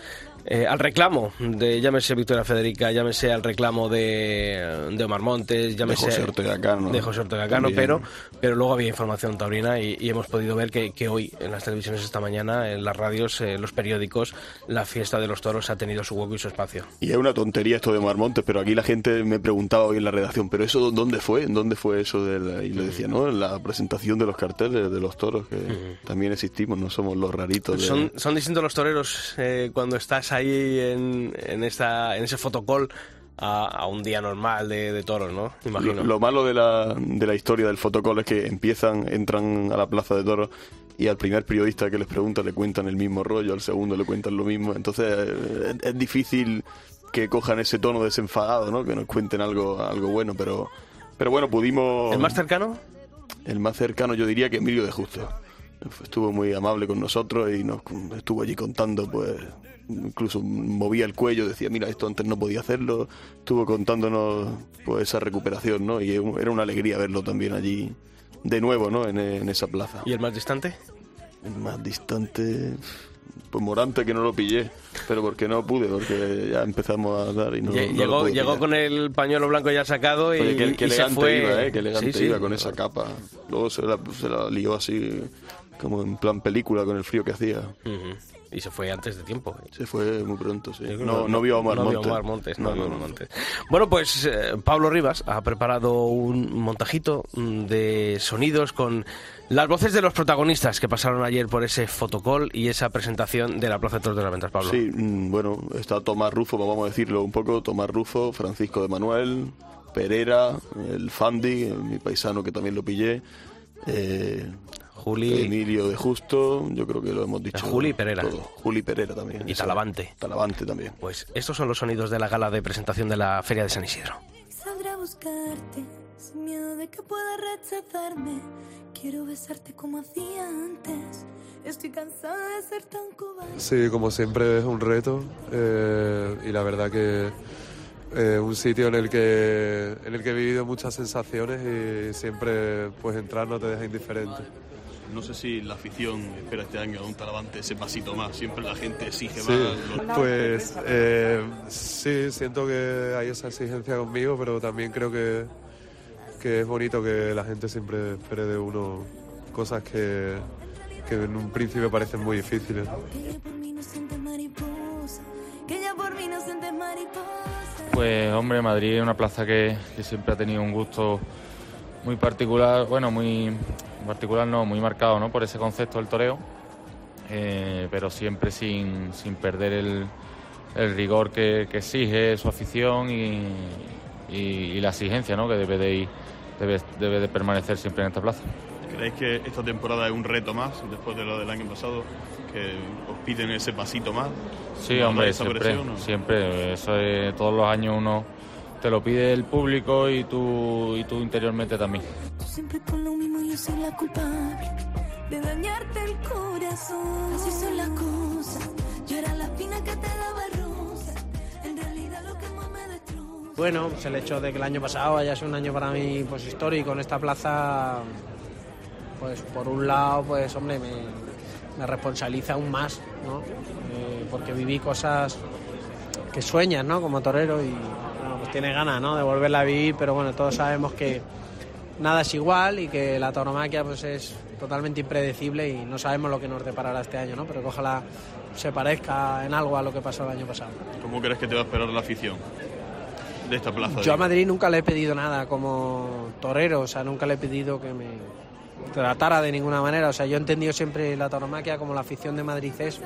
eh, al reclamo de, llámese Victoria Federica, llámese al reclamo de, de Omar Montes, llámese José Ortega Cano. de José Ortega Cano, pero, pero luego había información taurina y, y hemos podido ver que, que hoy en las televisiones esta mañana, en las radios, en los periódicos, la fiesta de los toros ha tenido su hueco y su espacio. Y es una tontería esto de Omar Montes, pero aquí la gente me preguntaba hoy en la redacción, ¿pero eso dónde fue? ¿En dónde fue eso? De la-?" Y le decía, ¿no? En la presentación de los carteles de los toros, que también existimos, no somos los raritos. de- Son, son distintos los toreros eh, cuando estás ahí en, en, esta, en ese fotocall a, a un día normal de, de toros, ¿no? Imagino. Lo, lo malo de la, de la historia del fotocall es que empiezan, entran a la plaza de toros y al primer periodista que les pregunta le cuentan el mismo rollo, al segundo le cuentan lo mismo. Entonces eh, es, es difícil que cojan ese tono desenfadado, ¿no? Que nos cuenten algo, algo bueno, pero, pero bueno, pudimos... ¿El más cercano? El más cercano yo diría que Emilio de Justo. Estuvo muy amable con nosotros y nos estuvo allí contando, pues incluso movía el cuello, decía, mira, esto antes no podía hacerlo. Estuvo contándonos pues esa recuperación, ¿no? Y era una alegría verlo también allí de nuevo, ¿no? En, en esa plaza. ¿Y el más distante? El más distante, pues Morante que no lo pillé, pero porque no pude, porque ya empezamos a dar y no, Lle- no lo llegó pude llegó con el pañuelo blanco ya sacado y, Oye, qué y se elegante fue. iba, ¿eh? Qué elegante Sí, sí. iba con esa capa. Luego se la, se la lió así, como en plan película, con el frío que hacía. Ujú. Y se fue antes de tiempo. Se fue muy pronto, sí. No, no vio a Omar no vio Montes. Omar Montes, no vio a Omar Montes. Bueno, pues eh, Pablo Rivas ha preparado un montajito mm, de sonidos con las voces de los protagonistas que pasaron ayer por ese fotocall y esa presentación de la Plaza de Toros de las Ventas, Pablo. Sí, mm, bueno, está Tomás Rufo, vamos a decirlo un poco. Tomás Rufo, Francisco de Manuel, Pereira, el Fandi, eh, mi paisano que también lo pillé. eh, Juli Emilio de Justo, yo creo que lo hemos dicho. Juli Pereira. todo. Juli Pereira también. y. Talavante. Talavante también. Pues estos son los sonidos de la gala de presentación de la Feria de San Isidro. Saldré a buscarte sin miedo de que pueda rechazarme. Quiero besarte como hacía antes. Estoy cansada de ser tan cobarde. Sí, como siempre es un reto eh, y la verdad que eh, un sitio en el que en el que he vivido muchas sensaciones y siempre pues entrar no te deja indiferente. No sé si la afición espera este año a un Talavante ese pasito más. Siempre la gente exige Sí, pues eh, sí, siento que hay esa exigencia conmigo, pero también creo que, que es bonito que la gente siempre espere de uno cosas que, que en un principio parecen muy difíciles. Que ya por mí no sientes mariposa. Que ya por mí no sientes mariposa. Pues hombre, Madrid es una plaza que, que siempre ha tenido un gusto muy particular, bueno, muy particular no, muy marcado ¿no? por ese concepto del toreo, eh, pero siempre sin, sin perder el, el rigor que, que exige su afición y, y- y la exigencia ¿no? que debe de ir debe, debe de permanecer siempre en esta plaza. ¿Creéis que esta temporada es un reto más después de lo del año pasado? ¿Que os piden ese pasito más? Sí, ¿No hombre, siempre, presión, siempre. Eso es- todos los años uno te lo pide el público y tú, y tú interiormente también. Tú siempre con lo mismo yo soy la culpable de dañarte el corazón. Así son las cosas. Yo era la espina que te daba rosa. En realidad lo que más me destroza. Bueno, pues el hecho de que el año pasado haya sido un año para mí pues histórico en esta plaza, pues por un lado, pues hombre, me, me responsabiliza aún más, ¿no? Eh, porque viví cosas que sueñas, ¿no? Como torero y tiene ganas, ¿no? De volverla a vivir, pero bueno, todos sabemos que nada es igual y que la tauromaquia pues es totalmente impredecible y no sabemos lo que nos deparará este año, ¿no? Pero que ojalá se parezca en algo a lo que pasó el año pasado. ¿Cómo crees que te va a esperar la afición de esta plaza? Yo a? Madrid nunca le he pedido nada como torero, o sea, nunca le he pedido que me tratara de ninguna manera. O sea, yo he entendido siempre la tauromaquia como la afición de Madrid es.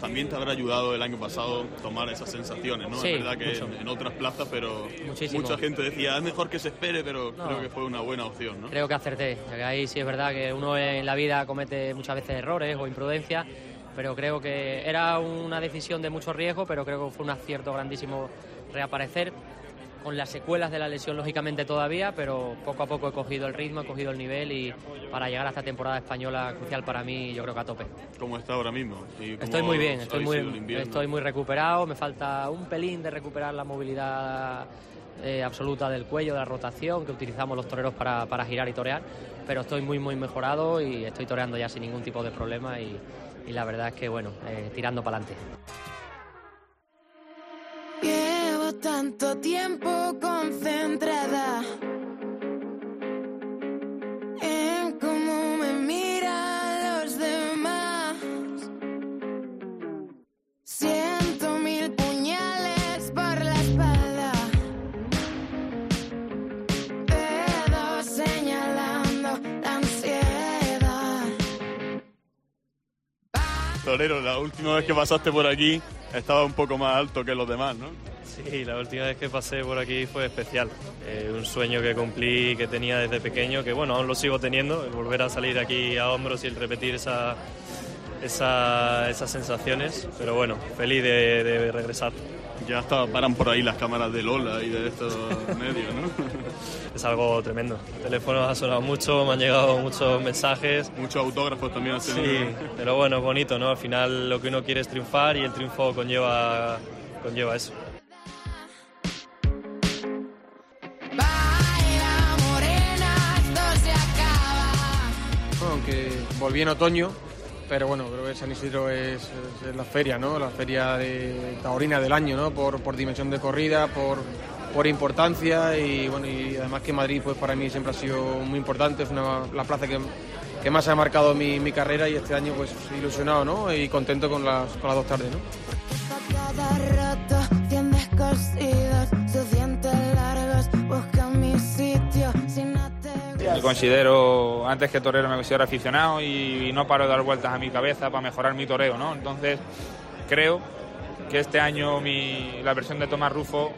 También te habrá ayudado el año pasado tomar esas sensaciones, ¿no? Sí, es verdad que mucho. en, en otras plazas, pero Muchísimo. mucha gente decía, es mejor que se espere, pero No. creo que fue una buena opción, ¿no? Creo que acerté. porque Ahí sí es verdad que uno en la vida comete muchas veces errores o imprudencias, pero creo que era una decisión de mucho riesgo, pero creo que fue un acierto grandísimo reaparecer con las secuelas de la lesión lógicamente todavía, pero poco a poco he cogido el ritmo, he cogido el nivel y para llegar a esta temporada española crucial para mí yo creo que a tope. ¿Cómo está ahora mismo? ¿Y cómo Estoy muy bien, estoy muy, estoy muy recuperado, me falta un pelín de recuperar la movilidad eh, absoluta del cuello, de la rotación que utilizamos los toreros para, para girar y torear, pero estoy muy muy mejorado y estoy toreando ya sin ningún tipo de problema y, y la verdad es que bueno, eh, tirando para adelante. Llevo tanto tiempo concentrada en cómo La última vez que pasaste por aquí estaba un poco más alto que los demás, ¿no? Sí, la última vez que pasé por aquí fue especial. Eh, un sueño que cumplí, que tenía desde pequeño, que bueno, aún lo sigo teniendo, el volver a salir aquí a hombros y el repetir esa, esa- esas sensaciones. Pero bueno, feliz de regresar. Ya hasta paran por ahí las cámaras de Lola y de estos medios, ¿no? Es algo tremendo. El teléfono ha sonado mucho, me han llegado muchos mensajes. Muchos autógrafos también han Sí, tenido. pero bueno, es bonito, ¿no? Al final lo que uno quiere es triunfar y el triunfo conlleva, conlleva eso. Baila morena, esto se acaba. Bueno, aunque volví en otoño, pero bueno, creo que San Isidro es, la feria, ¿no? La feria de taurina del año, ¿no? Por, por dimensión de corrida, por, por importancia y bueno, y además que Madrid pues para mí siempre ha sido muy importante, es una, la plaza que, que más ha marcado mi, mi carrera y este año pues ilusionado, ¿no? Y contento con las, con las dos tardes, ¿no? Me considero, antes que torero, me considero aficionado y no paro de dar vueltas a mi cabeza para mejorar mi toreo, ¿no? Entonces, creo que este año mi, la versión de Tomás Rufo,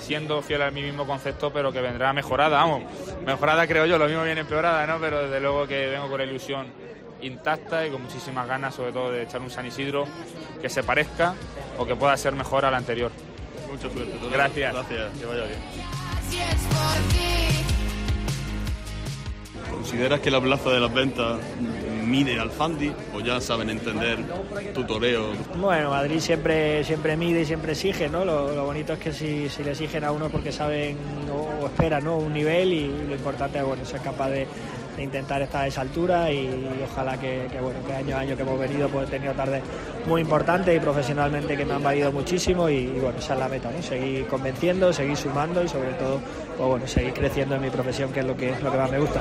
siendo fiel a mi mismo concepto, pero que vendrá mejorada, vamos, mejorada creo yo, lo mismo viene empeorada, ¿no? Pero desde luego que vengo con la ilusión intacta y con muchísimas ganas, sobre todo de echar un San Isidro que se parezca o que pueda ser mejor al anterior. Mucha suerte. Gracias. Gracias, que vaya bien. ¿Consideras que la Plaza de las Ventas mide al Fandi o ya saben entender tu toreo? Bueno, Madrid siempre, siempre mide y siempre exige, ¿no? Lo, bonito es que si, si le exigen a uno porque saben o, o esperan ¿no? un nivel y lo importante es bueno, ser capaz de, intentar estar a esa altura y, ojalá que, bueno, que año a año que hemos venido pues he tenido tardes muy importantes y profesionalmente que me han valido muchísimo y, bueno, esa es la meta, ¿no? Seguir convenciendo, seguir sumando y sobre todo pues, bueno, seguir creciendo en mi profesión que es lo que, lo que más me gusta.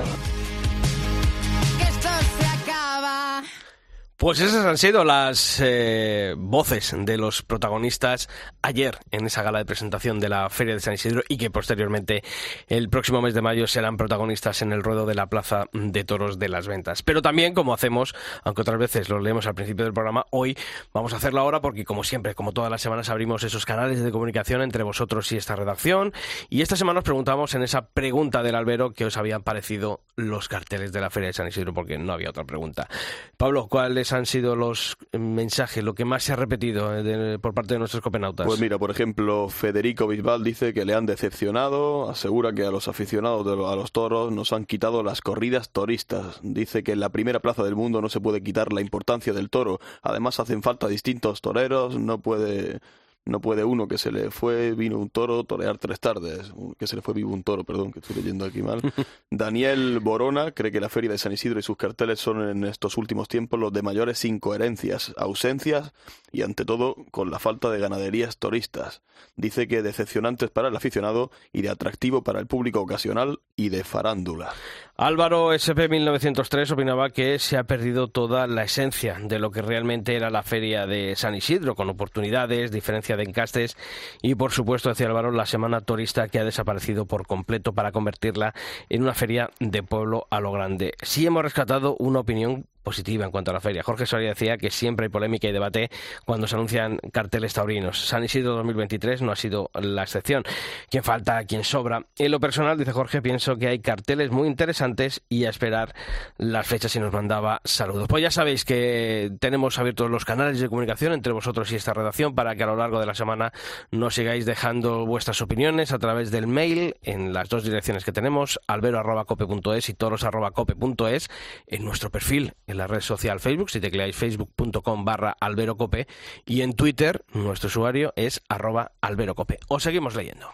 Pues esas han sido las eh, voces de los protagonistas ayer en esa gala de presentación de la Feria de San Isidro y que posteriormente el próximo mes de mayo serán protagonistas en el ruedo de la Plaza de Toros de las Ventas. Pero también, como hacemos, aunque otras veces lo leemos al principio del programa, hoy vamos a hacerlo ahora porque, como siempre, como todas las semanas, abrimos esos canales de comunicación entre vosotros y esta redacción. Y esta semana os preguntamos en esa pregunta del albero que os habían parecido los carteles de la Feria de San Isidro, porque no había otra pregunta. Pablo, ¿cuál es han sido los mensajes, lo que más se ha repetido eh, por parte de nuestros copenautas? Pues mira, por ejemplo, Federico Bisbal dice que le han decepcionado, asegura que a los aficionados de a los toros nos han quitado las corridas toristas. Dice que en la primera plaza del mundo no se puede quitar la importancia del toro. Además hacen falta distintos toreros, no puede no puede uno que se le fue, vino un toro, torear tres tardes, que se le fue vivo un toro, perdón, que estoy leyendo aquí mal. Daniel Borona cree que la feria de San Isidro y sus carteles son en estos últimos tiempos los de mayores incoherencias, ausencias y ante todo con la falta de ganaderías turistas. Dice que decepcionantes para el aficionado y de atractivo para el público ocasional y de farándula. Álvaro SP 1903 opinaba que se ha perdido toda la esencia de lo que realmente era la feria de San Isidro, con oportunidades, diferencia de encastes y, por supuesto, decía Álvaro, la semana turista que ha desaparecido por completo para convertirla en una feria de pueblo a lo grande. Sí hemos rescatado una opinión positiva en cuanto a la feria. Jorge Soria decía que siempre hay polémica y debate cuando se anuncian carteles taurinos. San Isidro 2023 no ha sido la excepción. ¿Quién falta? ¿Quién sobra? En lo personal, dice Jorge, pienso que hay carteles muy interesantes y a esperar las fechas y nos mandaba saludos. Pues ya sabéis que tenemos abiertos los canales de comunicación entre vosotros y esta redacción para que a lo largo de la semana nos sigáis dejando vuestras opiniones a través del mail en las dos direcciones que tenemos, albero.cope.es y toros.cope.es en nuestro perfil la red social Facebook, si tecleáis facebook.com barra alberocope y en Twitter nuestro usuario es arroba alberocope. Os seguimos leyendo.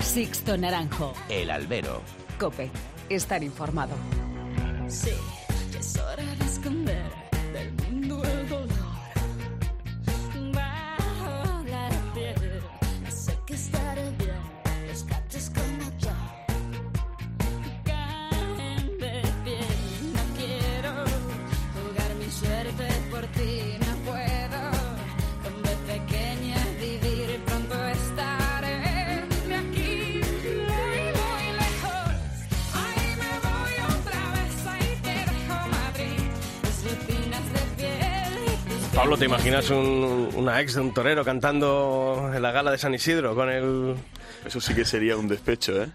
Sixto Naranjo. El albero. Cope. Estar informado. Sí, es hora de esconder Pablo, ¿te imaginas un- una ex de un torero cantando en la gala de San Isidro con el... Eso sí que sería un despecho, ¿eh?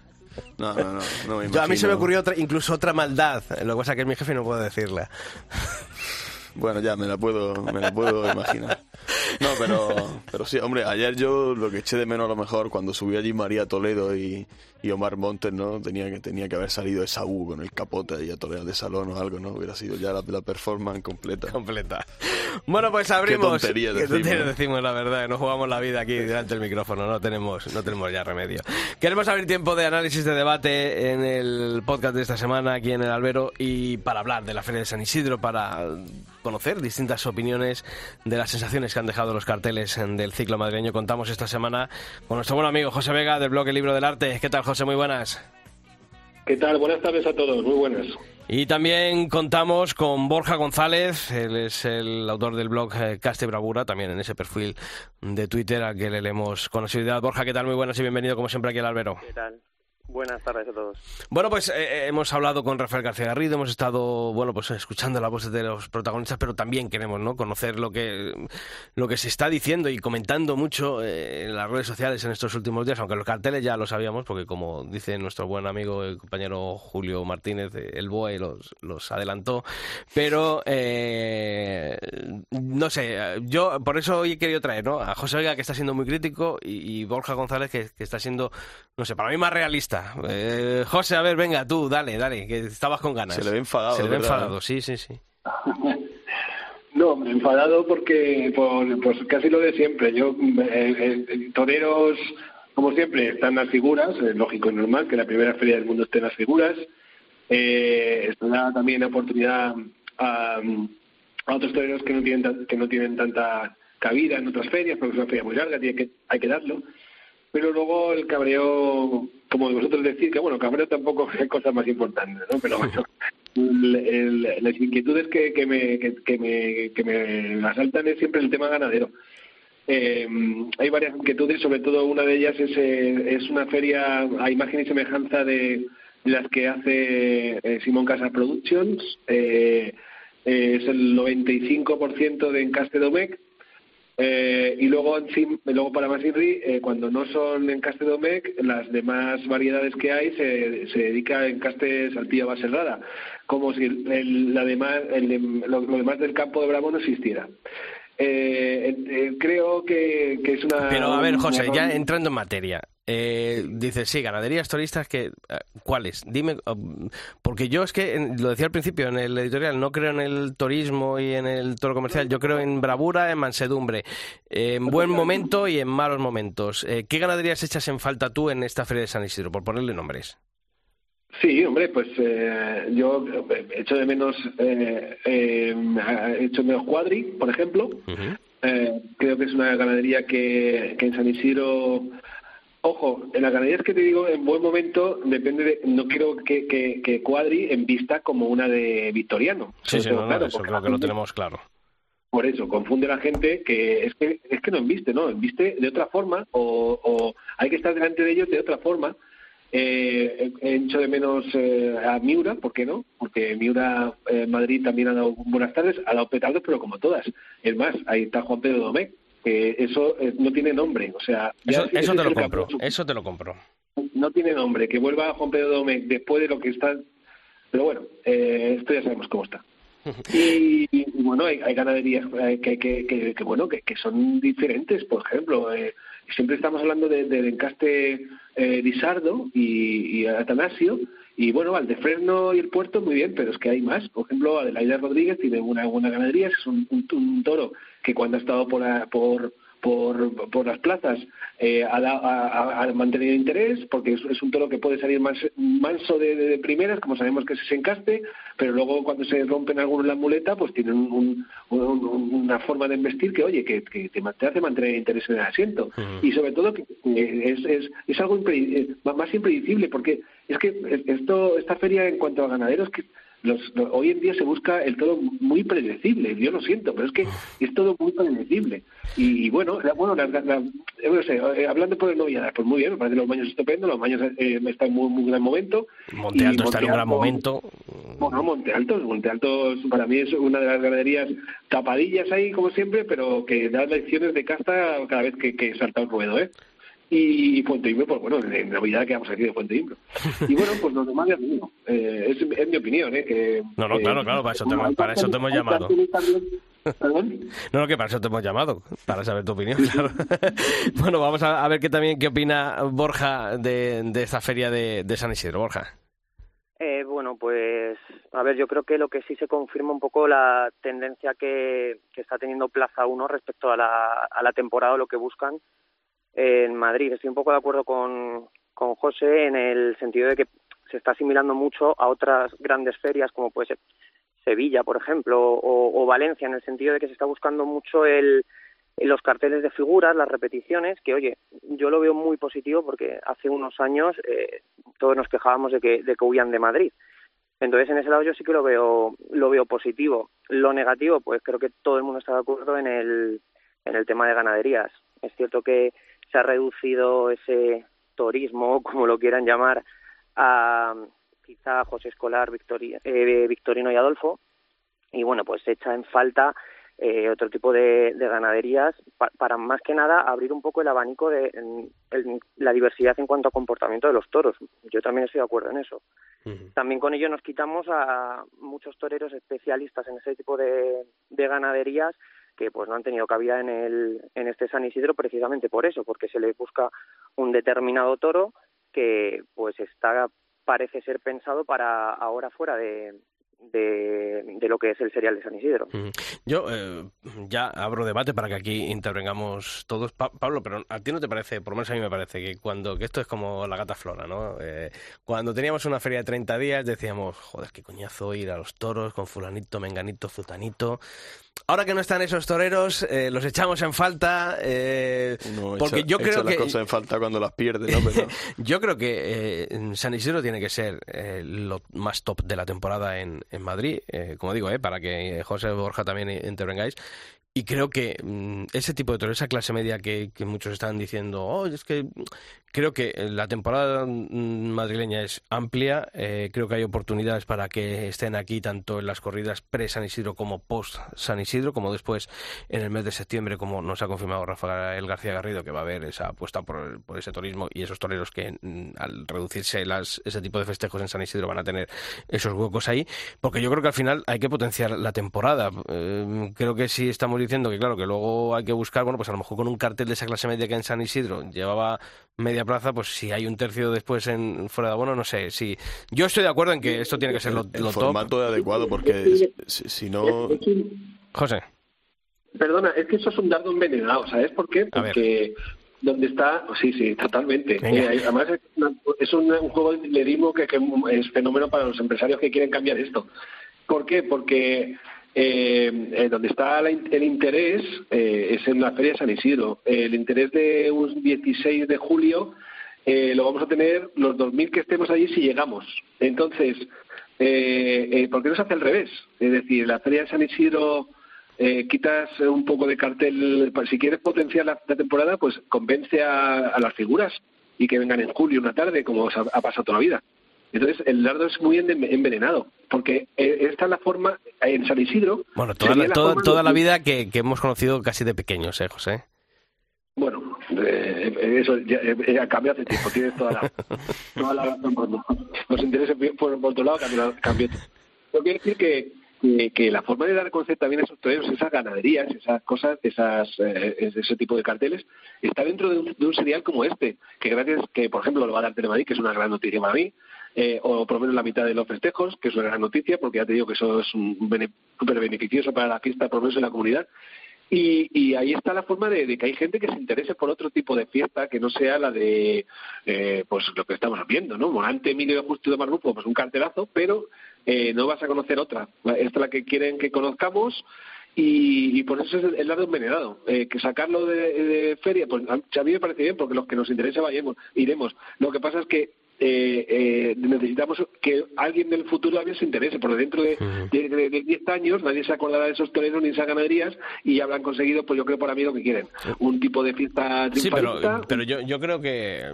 No, no, no. no me Yo, a mí se me ocurrió otra- incluso otra maldad. Lo que pasa es que es mi jefe y no puedo decirla. Bueno, ya me la puedo, me la puedo imaginar. No, pero, pero sí, hombre, ayer yo lo que eché de menos a lo mejor cuando subió allí María Toledo y, y Omar Montes, ¿no? Tenía que, tenía que haber salido esa U con el capote y a torear de salón o algo, ¿no? Hubiera sido ya la, la performance completa. Completa. Bueno, pues abrimos. Qué tonterías Qué decimos, tonterías ¿no? decimos, la verdad, que nos jugamos la vida aquí delante del micrófono, no tenemos, no tenemos ya remedio. Queremos abrir tiempo de análisis de debate en el podcast de esta semana aquí en el Albero y para hablar de la Feria de San Isidro, para conocer distintas opiniones de las sensaciones que han dejado los carteles en- del ciclo madrileño. Contamos esta semana con nuestro buen amigo José Vega del blog El Libro del Arte. ¿Qué tal, José? Muy buenas. ¿Qué tal? Buenas tardes a todos, muy buenas. Y también contamos con Borja González, él es el autor del blog eh, Caste Bravura, también en ese perfil de Twitter al que le leemos con asiduidad. Borja, ¿qué tal? Muy buenas y bienvenido como siempre aquí al Albero. ¿Qué tal? Buenas tardes a todos. Bueno, pues eh, eh, hemos hablado con Rafael García Garrido, hemos estado, bueno, pues escuchando la voz de los protagonistas, pero también queremos, ¿no? Conocer lo que, lo que se está diciendo y comentando mucho eh, en las redes sociales en estos últimos días, aunque los carteles ya lo sabíamos, porque como dice nuestro buen amigo, el compañero Julio Martínez, el BOE los, los adelantó, pero eh, no sé, yo por eso hoy he querido traer, ¿no? A José Vega, que está siendo muy crítico, y, y Borja González, que, que está siendo, no sé, para mí más realista. Eh, José, a ver, venga, tú, dale, dale, que estabas con ganas. Se le ve enfadado, Se le ve ¿verdad? enfadado, sí, sí, sí. No, hombre, enfadado porque por, pues casi lo de siempre. Yo, eh, eh, toreros, como siempre, están las figuras, es lógico y normal que la primera feria del mundo estén las figuras. Eh, esto da también oportunidad a, a otros toreros que no tienen que no tienen tanta cabida en otras ferias, porque es una feria muy larga, tiene que, hay que darlo. pero luego el cabreo, como vosotros decís, que bueno, cabreo tampoco es cosa más importante, ¿no? Pero bueno, las inquietudes que, que, me, que, que me, que me asaltan es siempre el tema ganadero. Eh, hay varias inquietudes, sobre todo una de ellas es, eh, es una feria a imagen y semejanza de las que hace eh, Simón Casa Productions. Eh, es el 95% de Encaste Domecq. Eh, y luego, en luego para Masinri, eh, cuando no son encaste Domecq, las demás variedades que hay se, se dedica a encaste saltilla baserrada, como si el, la demás, el lo, lo demás del campo de Bravo no existiera. Eh, eh, creo que, que es una. Pero a ver, José, ya entrando en materia, eh, dices, sí, ganaderías turistas, que, eh, ¿cuáles? Dime, eh, porque yo es que, lo decía al principio en el editorial, no creo en el turismo y en el toro comercial, yo creo en bravura, en mansedumbre, en buen momento y en malos momentos. Eh, ¿Qué ganaderías echas en falta tú en esta feria de San Isidro, por ponerle nombres? Sí, hombre, pues eh, yo echo de menos, eh, eh, echo de menos Cuadri, por ejemplo. Eh, creo que es una ganadería que, que en San Isidro, ojo, en las ganaderías que te digo, en buen momento, depende de, no quiero que, que, que Cuadri en vista como una de Victoriano. Sí, sí, no, no, claro, eso porque creo la que lo tenemos claro. por eso, confunde la gente que es que es que no embiste, ¿no? Embiste de otra forma o, o hay que estar delante de ellos de otra forma. Eh, he he hecho de menos eh, a Miura, ¿por qué no? Porque Miura eh, Madrid también ha dado buenas tardes, ha dado petardos, pero como todas. Es más, ahí está Juan Pedro Domecq, que eso eh, no tiene nombre, o sea... Eso, te lo compro, eso te lo compro. No tiene nombre, que vuelva Juan Pedro Domecq después de lo que está... Pero bueno, eh, esto ya sabemos cómo está. Y, y, bueno, hay, hay ganaderías eh, que, que, que, que, bueno que, que son diferentes. Por ejemplo, eh, siempre estamos hablando de- del encaste eh, Disardo y, y Atanasio. Y bueno, Valdefresno y el Puerto, muy bien, pero es que hay más. Por ejemplo, Adelaida Rodríguez tiene una buena ganadería, es un, un- un toro que cuando ha estado por, por, por, por las plazas eh, ha, ha- ha- mantenido interés, porque es, es un toro que puede salir más manso de, primeras, como sabemos que ese encaste, pero luego cuando se rompen algunos la muleta, pues tienen un- un- un- una forma de investir que, oye, que, que te hace mantener interés en el asiento. Y sobre todo que eh, es, es, es algo impre- eh, más impredecible, porque es que esto esta feria en cuanto a ganaderos, que los, lo- hoy en día se busca el todo muy predecible. Yo lo siento, pero es que es todo muy predecible. Y, y bueno, la- bueno, la- la- la- eh, no sé, eh, hablando por el noviada, pues muy bien, me parece los baños estupendos, los baños eh, están en muy, muy gran momento. Monte Alto está en un gran momento. bueno, Monte Alto, Monte Alto para mí es una de las ganaderías tapadillas ahí, como siempre, pero que da lecciones de casta cada vez que, que salta un ruedo, ¿eh? Y Fuente Imbro, pues bueno, en Navidad que vamos aquí de Fuente Imbro. Y bueno, pues los demás ya digo, eh, es, es mi opinión, ¿eh? Que, No, no, claro, claro, para eso te, para eso te hemos llamado. No, no, que para eso te hemos llamado, para saber tu opinión, claro. bueno, vamos a, a ver qué también qué opina Borja de, de esta feria de, de San Isidro, Borja. Eh, bueno, pues a ver, yo creo que lo que sí se confirma un poco la tendencia que, que está teniendo Plaza 1 respecto a la, a la temporada, lo que buscan en Madrid. Estoy un poco de acuerdo con, con José en el sentido de que se está asimilando mucho a otras grandes ferias como puede ser Sevilla, por ejemplo, o, Valencia, en el sentido de que se está buscando mucho el, los carteles de figuras, las repeticiones, que oye, yo lo veo muy positivo porque hace unos años eh, todos nos quejábamos de que, de que huían de Madrid. Entonces, en ese lado yo sí que lo veo, lo veo positivo. Lo negativo, pues creo que todo el mundo está de acuerdo en el, en el tema de ganaderías. Es cierto que se ha reducido ese turismo, como lo quieran llamar, a quizá José Escolar, Victori- eh, Victorino y Adolfo. Y bueno, pues se echa en falta eh, otro tipo de, de ganaderías pa- para más que nada abrir un poco el abanico de en- en la diversidad en cuanto a comportamiento de los toros. Yo también estoy de acuerdo en eso. También con ello nos quitamos a muchos toreros especialistas en ese tipo de, de ganaderías que pues no han tenido cabida en el en este San Isidro precisamente por eso, porque se le busca un determinado toro que pues está parece ser pensado para ahora fuera de, de, de, lo que es el serial de San Isidro. Yo eh, ya abro debate para que aquí intervengamos todos. Pablo, pero a ti no te parece, por lo menos a mí me parece, que cuando que esto es como la gata flora, ¿no? Eh, cuando teníamos una feria de 30 días decíamos, joder, qué coñazo ir a los toros con fulanito, menganito, futanito ahora que no están esos toreros, eh, los echamos en falta. Eh, porque yo creo que. las cosas en falta cuando las pierde, ¿no? yo creo que eh, San Isidro tiene que ser eh, lo más top de la temporada en, en Madrid. como digo, para que José Borja también intervengáis. Y creo que mm, ese tipo de toreros, esa clase media que, que muchos están diciendo, oh, es que Creo que la temporada mm, madrileña es amplia, eh, creo que hay oportunidades para que estén aquí tanto en las corridas pre-San Isidro como post-San Isidro, como después en el mes de septiembre, como nos ha confirmado Rafael García Garrido, que va a haber esa apuesta por, por ese turismo y esos toreros que mm, al reducirse las, ese tipo de festejos en San Isidro van a tener esos huecos ahí, porque yo creo que al final hay que potenciar la temporada. Eh, creo que sí estamos diciendo que claro, que luego hay que buscar, bueno, pues a lo mejor con un cartel de esa clase media que en San Isidro llevaba media plaza, pues si hay un tercio después en fuera de abono, no sé. Si yo estoy de acuerdo en que esto tiene que ser lo, el, el formato adecuado, porque si, si, no. José. Perdona, es que eso es un dardo envenenado, ¿sabes por qué? Porque donde está, sí, sí, totalmente. Eh, además es, una, es un, un, juego de dilerismo que, que es fenómeno para los empresarios que quieren cambiar esto. ¿Por qué? Porque eh, eh, donde está la, el interés eh, es en la Feria de San Isidro. el interés de un 16 de julio eh, lo vamos a tener los 2.000 que estemos allí si llegamos. Entonces, ¿por qué no se hace al revés? Es decir, la Feria de San Isidro quitas un poco de cartel. Si quieres potenciar la, temporada, pues convence a, a, las figuras y que vengan en julio una tarde, como ha, ha pasado toda la vida. Entonces, el dardo es muy envenenado, porque eh, esta es la forma, en San Isidro... Bueno, toda la, toda, la, toda la vida que, que, hemos conocido casi de pequeños, ¿eh, José? Bueno, eh, eso ya, ya, cambió hace tiempo, tienes toda la, toda la razón. Los intereses fueron por otro lado, cambió. cambió. Yo quiero decir que, que, que, la forma de dar concepto también a esos toreros, esas ganaderías, esas cosas, esas, eh, ese tipo de carteles, está dentro de un, de un serial como este, que gracias, que por ejemplo lo va a dar Telemadrid, que es una gran noticia para mí, eh, o por lo menos la mitad de los festejos, que es una gran noticia, porque ya te digo que eso es súper beneficioso para la fiesta, por lo menos en la comunidad. Y, y ahí está la forma de, que hay gente que se interese por otro tipo de fiesta que no sea la de eh, pues lo que estamos viendo, ¿no? Morante, Emilio Justo de Marrufo, pues un cartelazo, pero eh, no vas a conocer otra. Esta es la que quieren que conozcamos y, y por eso es el lado envenenado. Eh, que sacarlo de, de, feria, pues a mí me parece bien, porque los que nos interesa vayamos, iremos. Lo que pasa es que eh, eh, necesitamos que alguien del futuro también se interese, porque dentro de 10 de, de, de años nadie se acordará de esos toreros ni de esas ganaderías y ya habrán conseguido, pues yo creo para mí lo que quieren, un tipo de fiesta Sí, pero, pero yo, yo creo que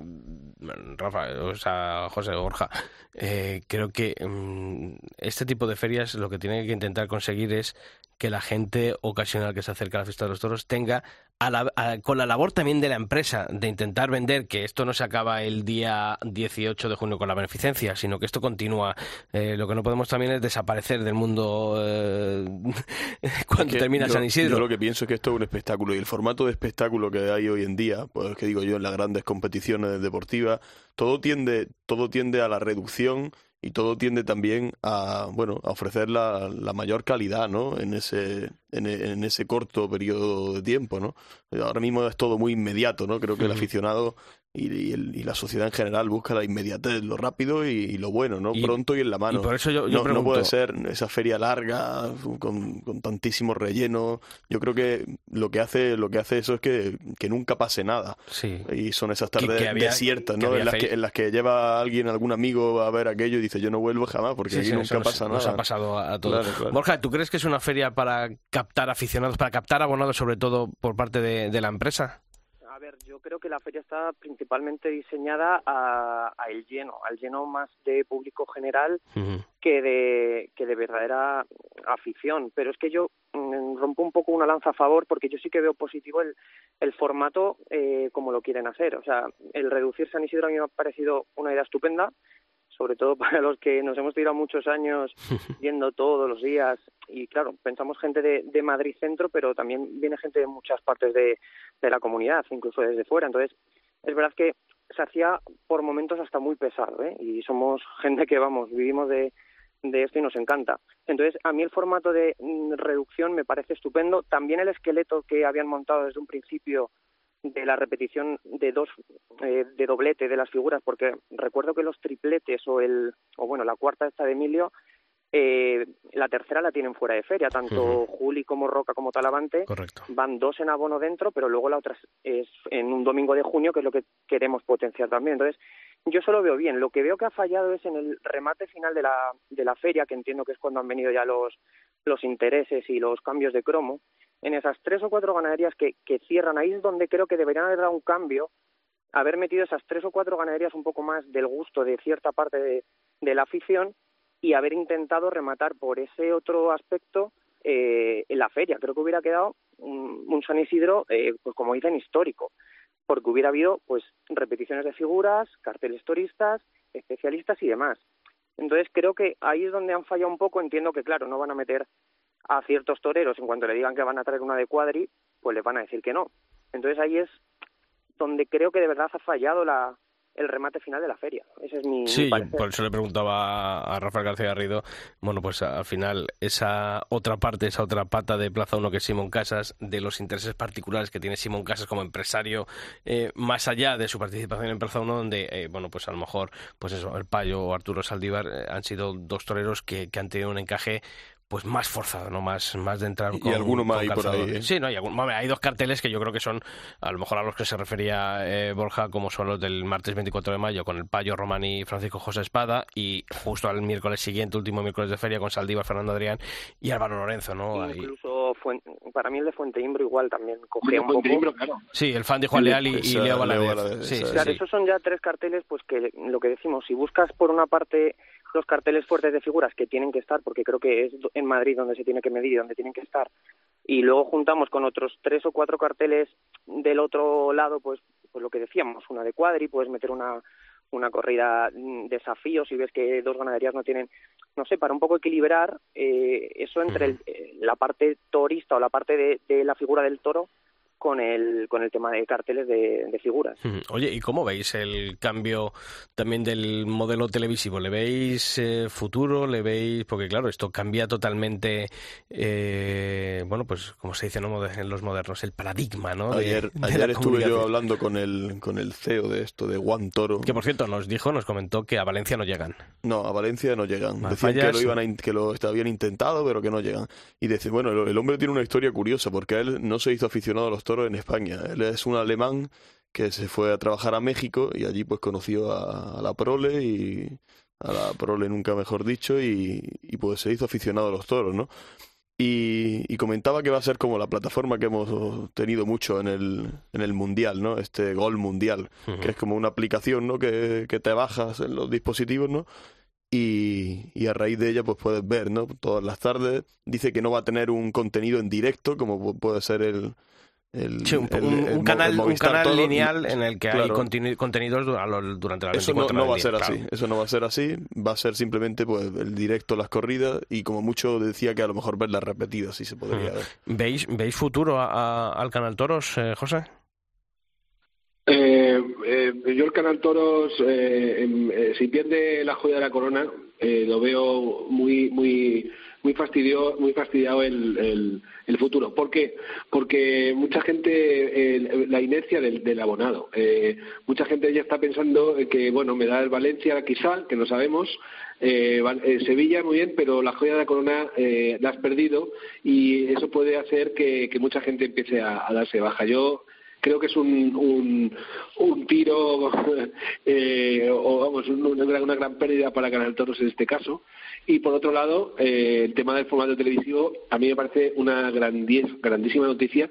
Rafa, o sea, José Borja, eh, creo que um, este tipo de ferias lo que tiene que intentar conseguir es que la gente ocasional que se acerca a la fiesta de los toros tenga a la, a, con la labor también de la empresa de intentar vender que esto no se acaba el día 18 de junio con la beneficencia, sino que esto continúa. Eh, lo que no podemos también es desaparecer del mundo eh, cuando es que termina yo, San Isidro. Yo lo que pienso es que esto es un espectáculo y el formato de espectáculo que hay hoy en día, pues que digo yo en las grandes competiciones deportivas, todo tiende, todo tiende a la reducción y todo tiende también a bueno a ofrecer la, la mayor calidad no en ese en, en, ese corto periodo de tiempo no ahora mismo es todo muy inmediato no creo que el aficionado y, y, el, y, la sociedad en general busca la inmediatez, lo rápido y, y lo bueno, ¿no? Pronto y en la mano. por eso yo, yo no, pregunto... no, puede ser esa feria larga con, con tantísimo relleno. Yo creo que lo que hace lo que hace eso es que, que nunca pase nada. Sí. Y son esas tardes que, había, desiertas, ¿no? En las, que, en las, que, lleva alguien, algún amigo a ver aquello y dice yo no vuelvo jamás porque sí, aquí sí, nunca pasa nos, nada. Nos ha pasado a, a todos. Claro, claro. Borja, ¿tú crees que es una feria para captar aficionados, para captar abonados sobre todo por parte de, de la empresa? Ver, yo creo que la feria está principalmente diseñada a, a, el lleno, al lleno más de público general uh -huh. que de que de verdadera afición. Pero es que yo mmm, rompo un poco una lanza a favor porque yo sí que veo positivo el, el formato eh, como lo quieren hacer. O sea, el reducir San Isidro a mí me ha parecido una idea estupenda sobre todo para los que nos hemos tirado muchos años yendo todos los días y claro, pensamos gente de, de Madrid Centro, pero también viene gente de muchas partes de, de la comunidad, incluso desde fuera. Entonces, es verdad que se hacía por momentos hasta muy pesado, ¿eh? Y somos gente que, vamos, vivimos de, de esto y nos encanta. Entonces, a mí el formato de mm, reducción me parece estupendo. También el esqueleto que habían montado desde un principio de la repetición de dos eh, de doblete de las figuras porque recuerdo que los tripletes o el o bueno la cuarta esta de Emilio eh, la tercera la tienen fuera de feria. Tanto Juli como Roca como Talavante van dos en abono dentro pero luego la otra es en un domingo de junio que es lo que queremos potenciar también. Entonces yo solo veo bien. Lo que veo que ha fallado es en el remate final de la de la feria que entiendo que es cuando han venido ya los los intereses y los cambios de cromo en esas tres o cuatro ganaderías que, que cierran, ahí es donde creo que deberían haber dado un cambio, haber metido esas tres o cuatro ganaderías un poco más del gusto de cierta parte de, de la afición y haber intentado rematar por ese otro aspecto eh, en la feria. Creo que hubiera quedado un, un San Isidro, eh, pues como dicen, histórico, porque hubiera habido pues repeticiones de figuras, carteles turistas, especialistas y demás. Entonces creo que ahí es donde han fallado un poco. Entiendo que, claro, no van a meter a ciertos toreros en cuanto le digan que van a traer una de cuadri, pues les van a decir que no. Entonces ahí es donde creo que de verdad ha fallado la, el remate final de la feria. Ese es mi, Sí, mi por eso le preguntaba a Rafael García Garrido, bueno, pues al final esa otra parte, esa otra pata de Plaza 1 que es Simón Casas, de los intereses particulares que tiene Simón Casas como empresario, eh, más allá de su participación en Plaza 1, donde, eh, bueno, pues a lo mejor, pues eso, el Payo o Arturo Saldívar eh, han sido dos toreros que, que han tenido un encaje pues más forzado, ¿no? Más, más de entrar Y alguno más ahí por ahí, ¿eh? Sí, no, y algún- hay dos carteles que yo creo que son, a lo mejor a los que se refería eh, Borja, como son los del martes 24 de mayo, con el Payo Román y Francisco José Espada, y justo al miércoles siguiente, último miércoles de feria, con Saldívar, Fernando Adrián y Álvaro Lorenzo, ¿no? Ahí- Incluso Fuen- para mí el de Fuente Imbro igual también cogía un Fuente poco. Imbro, claro. Sí, el fan de Juan Leal y, y Leo Valadez. Sí, esa sí, Claro, sí. esos son ya tres carteles, pues que lo que decimos, si buscas por una parte los carteles fuertes de figuras que tienen que estar, porque creo que es en Madrid donde se tiene que medir y donde tienen que estar, y luego juntamos con otros tres o cuatro carteles del otro lado, pues, pues lo que decíamos, una de cuadri, puedes meter una una corrida mm, desafío si ves que dos ganaderías no tienen no sé para un poco equilibrar eh, eso entre el- eh, la parte torista o la parte de, de la figura del toro con el con el tema de carteles de, de figuras Ujú. Oye, ¿y cómo veis el cambio también del modelo televisivo? ¿Le veis eh, futuro? ¿Le veis...? Porque claro, esto cambia totalmente, eh, bueno, pues como se dice en los modernos, el paradigma, ¿no? De- Ayer, de ayer estuve yo hablando con el, con el CEO de esto, de Juan Toro. Que por cierto, nos dijo, nos comentó que a Valencia no llegan. No, a Valencia no llegan. Más Decían que lo, iban a in- que lo habían intentado, pero que no llegan. Y dice, bueno, el, el hombre tiene una historia curiosa, porque él no se hizo aficionado a los toros en España. Él es un alemán que se fue a trabajar a México y allí pues conoció a, a la prole y a la prole nunca mejor dicho y, y, pues se hizo aficionado a los toros, ¿no? Y, y comentaba que va a ser como la plataforma que hemos tenido mucho en el, en el Mundial, ¿no? Este Gol Mundial, que es como una aplicación, ¿no? Que, que te bajas en los dispositivos, ¿no? Y, y a raíz de ella pues puedes ver, ¿no? Todas las tardes. Dice que no va a tener un contenido en directo, como pu- puede ser el... el- Sí, un, el- un- el un Mo- canal, el un canal Todo. lineal en el que hay Claro. contenidos durante las Eso no, 24 no va a ser así, claro. eso no va a ser así, va a ser simplemente pues el directo, las corridas y como mucho decía que a lo mejor verlas repetidas sí se podría ver. ¿Veis, ¿Veis futuro a- a- al Canal Toros, eh, José? Eh, eh, yo el Canal Toros, eh, em, eh, si pierde la joya de la corona, eh, lo veo muy muy muy fastidio, muy fastidiado el, el, el futuro. ¿Por qué? Porque mucha gente, eh, la inercia del, del abonado, eh, mucha gente ya está pensando que, bueno, me da el Valencia quizá, que no sabemos, eh, eh, Sevilla muy bien, pero la joya de la corona eh, la has perdido y eso puede hacer que, que mucha gente empiece a darse baja. Yo creo que es un, un, un tiro eh, o vamos un- una, gran- una gran pérdida para Canal Toros en este caso. Y por otro lado eh, el tema del formato televisivo a mí me parece una grandie- grandísima noticia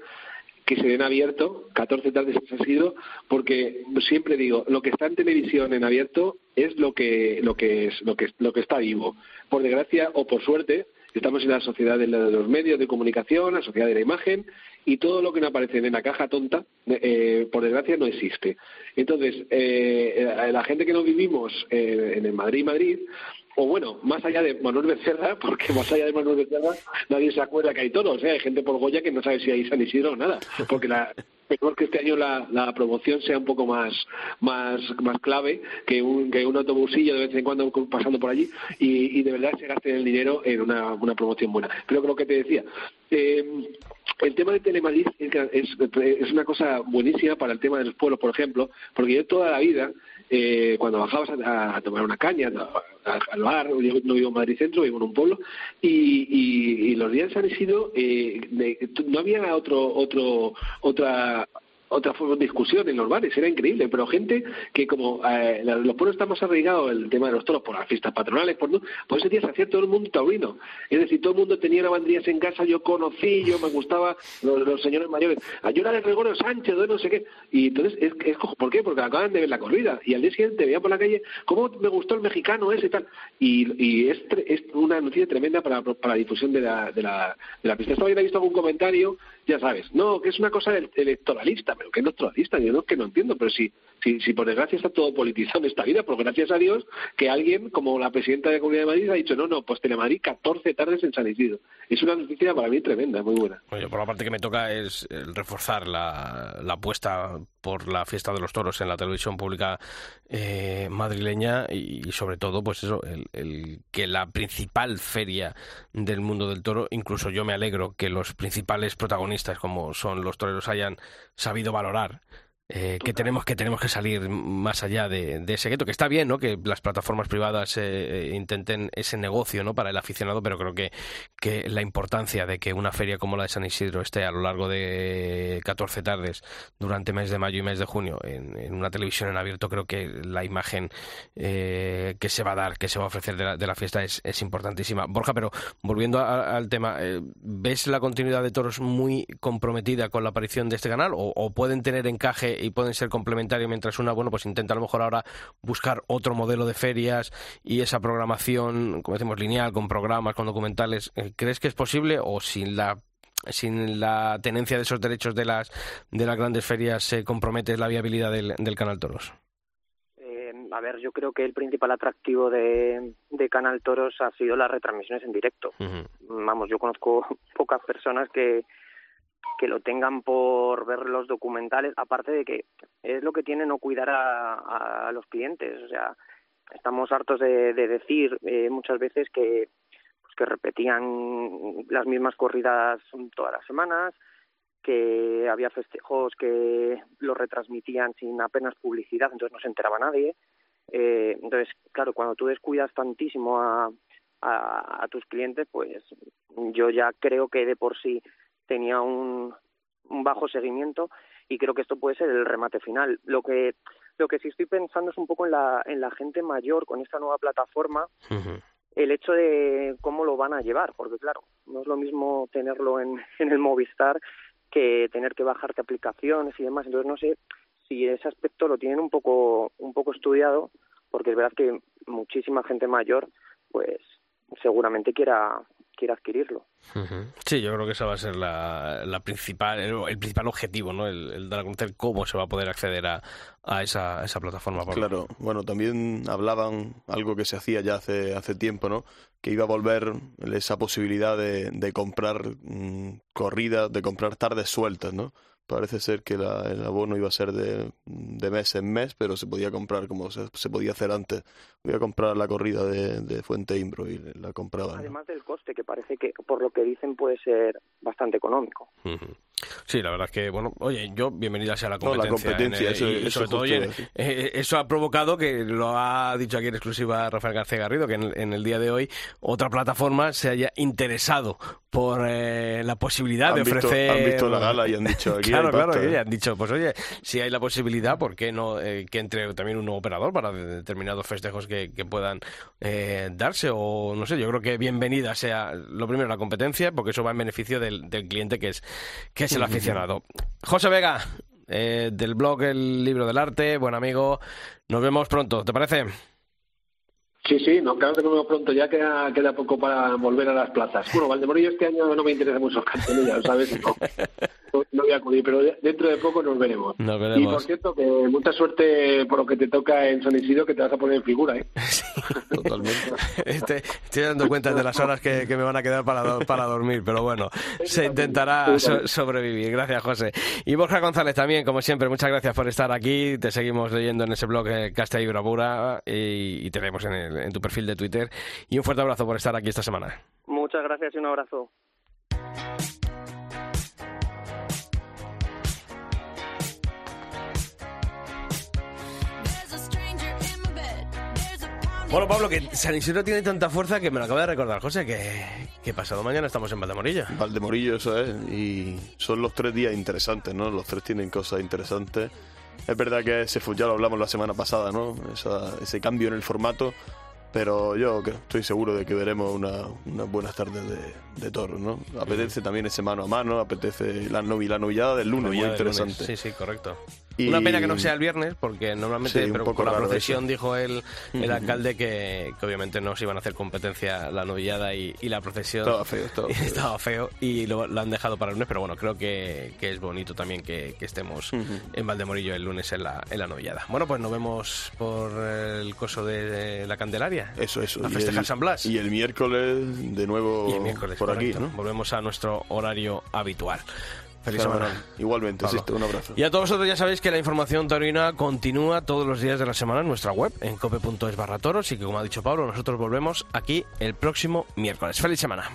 que se den abierto 14 tardes ha sido porque siempre digo lo que está en televisión en abierto es lo que lo que es lo que lo que está vivo. Por desgracia o por suerte estamos en la sociedad de los medios de comunicación la sociedad de la imagen y todo lo que no aparece en la caja tonta, eh, por desgracia, no existe. Entonces, eh, la gente que no vivimos eh, en Madrid, Madrid, o bueno, más allá de Manuel Becerra, porque más allá de Manuel Becerra nadie se acuerda que hay toros, ¿eh? hay gente por Goya que no sabe si hay San Isidro o nada, porque la, mejor que este año la, la promoción sea un poco más más más clave que un que un autobusillo de vez en cuando pasando por allí y, y de verdad se gaste el dinero en una, una promoción buena. Pero que lo que te decía, eh, el tema de Telemadrid es, es, es una cosa buenísima para el tema de los pueblos, por ejemplo, porque yo toda la vida eh, cuando bajabas a, tomar una caña a, al bar, no vivo en Madrid Centro, vivo en un pueblo, y, y, y los días han sido, eh, de, no había otro, otro, otra otra discusión en los era increíble, pero gente que como eh, los pueblos están más arraigados el tema de los toros por las fiestas patronales, por, por ese día se hacía todo el mundo taurino, es decir, todo el mundo tenía lavandrías en casa, yo conocí, yo me gustaba los, señores mayores, yo de Gregorio Sánchez, de no sé qué, y entonces, es, es, ¿por qué? Porque acaban de ver la corrida, y al día siguiente veía por la calle, ¿cómo me gustó el mexicano ese y tal? Y, y es, es una noticia tremenda para, para la difusión de la, de la, de la pista. Estaba visto algún comentario, ya sabes, no, que es una cosa electoralista, pero que no electoralista, yo no que no entiendo, pero si, si, si por desgracia está todo politizado en esta vida, pues gracias a Dios que alguien como la presidenta de la Comunidad de Madrid ha dicho, no, no, pues Telemadrid 14 tardes en San Isidro. Es una noticia para mí tremenda, muy buena. Oye, por la parte que me toca es el reforzar la, la apuesta por la fiesta de los toros en la televisión pública eh, madrileña y, y, sobre todo, pues eso, el, el, que la principal feria del mundo del toro, incluso yo me alegro que los principales protagonistas, como son los toreros, hayan sabido valorar eh, que tenemos que tenemos que salir más allá de, de, ese gueto que está bien no que las plataformas privadas eh, intenten ese negocio no para el aficionado pero creo que que la importancia de que una feria como la de San Isidro esté a lo largo de 14 tardes durante mes de mayo y mes de junio en, en una televisión en abierto creo que la imagen eh, que se va a dar que se va a ofrecer de la, de la fiesta es, es, importantísima. Borja pero volviendo a, al tema eh, ves la continuidad de toros muy comprometida con la aparición de este canal o, o pueden tener encaje y pueden ser complementarios mientras una, bueno, pues intenta a lo mejor ahora buscar otro modelo de ferias y esa programación, como decimos, lineal, con programas, con documentales, ¿crees que es posible o sin la sin la tenencia de esos derechos de las de las grandes ferias se compromete la viabilidad del, del Canal Toros? Eh, a ver, yo creo que el principal atractivo de, de Canal Toros ha sido las retransmisiones en directo. Uh -huh. Vamos, yo conozco pocas personas que, que lo tengan por ver los documentales, aparte de que es lo que tiene no cuidar a, los clientes, o sea, estamos hartos de, de decir eh, muchas veces que pues que repetían las mismas corridas todas las semanas, que había festejos que lo retransmitían sin apenas publicidad, entonces no se enteraba nadie. Eh, entonces, claro, cuando tú descuidas tantísimo a, a tus clientes, pues yo ya creo que de por sí tenía un, un bajo seguimiento y creo que esto puede ser el remate final. Lo que lo que sí estoy pensando es un poco en la en la gente mayor con esta nueva plataforma. Uh -huh. El hecho de cómo lo van a llevar, porque claro, no es lo mismo tenerlo en, en el Movistar que tener que bajarte aplicaciones y demás. Entonces no sé si ese aspecto lo tienen un poco un poco estudiado, porque es verdad que muchísima gente mayor, pues seguramente quiera quiera adquirirlo. Uh -huh. Sí, yo creo que esa va a ser la, la principal, el, el, principal objetivo, ¿no? El, el, dar a conocer cómo se va a poder acceder a, a, esa, a esa, plataforma. Claro, bueno, también hablaban algo que se hacía ya hace, hace tiempo, ¿no? Que iba a volver esa posibilidad de, de comprar mmm, corridas, de comprar tardes sueltas, ¿no? Parece ser que la, el abono iba a ser de, de, mes en mes, pero se podía comprar como se, se, podía hacer antes. Voy a comprar la corrida de, de Fuente Imbro y la compraba. Además ¿no? del coste, que parece que por lo que dicen puede ser bastante económico. Uh -huh. Sí, la verdad es que, bueno, oye, yo bienvenida sea la competencia. No, la competencia, el, eso, y, eso sobre todo, oye, eh, eso ha provocado que lo ha dicho aquí en exclusiva Rafael García Garrido, que en, en el día de hoy otra plataforma se haya interesado por eh, la posibilidad han de ofrecer. Han visto la gala y han dicho aquí. claro, claro, y han dicho, pues oye, si hay la posibilidad, ¿por qué no eh, que entre también un nuevo operador para determinados festejos que, que puedan eh, darse? O no sé, yo creo que bienvenida sea lo primero la competencia, porque eso va en beneficio del, del cliente que es, que es el aficionado. José Vega, eh, del blog El Libro del Arte, buen amigo. Nos vemos pronto, ¿te parece? Sí, sí, no, claro que nos vemos pronto, ya queda, queda poco para volver a las plazas. Bueno, Valdemorillo este año no me interesa mucho Cantonilla, ¿sabes? No. no voy a acudir, pero dentro de poco nos veremos. Nos Y por veremos. cierto, que mucha suerte por lo que te toca en San Isidro, que te vas a poner en figura, ¿eh? Totalmente. Este- estoy dando cuenta de las horas que, que me van a quedar para, do- para dormir, pero bueno, se intentará so- sobrevivir. Gracias, José. Y Borja González también, como siempre, muchas gracias por estar aquí. Te seguimos leyendo en ese blog eh, Casta y Bravura y, y te leemos en, el- en tu perfil de Twitter. Y un fuerte abrazo por estar aquí esta semana. Muchas gracias y un abrazo. Bueno, Pablo, que San Isidro tiene tanta fuerza que me lo acaba de recordar, José, que, que pasado mañana estamos en Valdemorillo. Valdemorillo, eso es. Y son los tres días interesantes, ¿no? Los tres tienen cosas interesantes. Es verdad que ese, ya lo hablamos la semana pasada, ¿no? Esa- ese cambio en el formato. Pero yo estoy seguro de que veremos una- unas buenas tardes de, de toros, ¿no? Apetece también ese mano a mano, apetece la, novi, la novillada del lunes, muy Novillada del interesante. lunes. Sí, sí, correcto. Y- Una pena que no sea el viernes, porque normalmente, Sí, pero con la procesión dijo el, el alcalde que, que obviamente no se iban a hacer competencia la novillada y, y la procesión. Estaba feo, estaba feo. Estaba feo y lo, lo han dejado para el lunes, pero bueno, creo que, que es bonito también que, que estemos en Valdemorillo el lunes en la, en la novillada. Bueno, pues nos vemos por el coso de la Candelaria. Eso, eso. A festejar el- San Blas. Y el miércoles, de nuevo, Y el miércoles, por aquí. Volvemos a nuestro horario habitual. Feliz semana. Igualmente, Pablo. Un abrazo. Y a todos vosotros ya sabéis que la información taurina continúa todos los días de la semana en nuestra web, en cope.es barra toros, y que como ha dicho Pablo, nosotros volvemos aquí el próximo miércoles. ¡Feliz semana!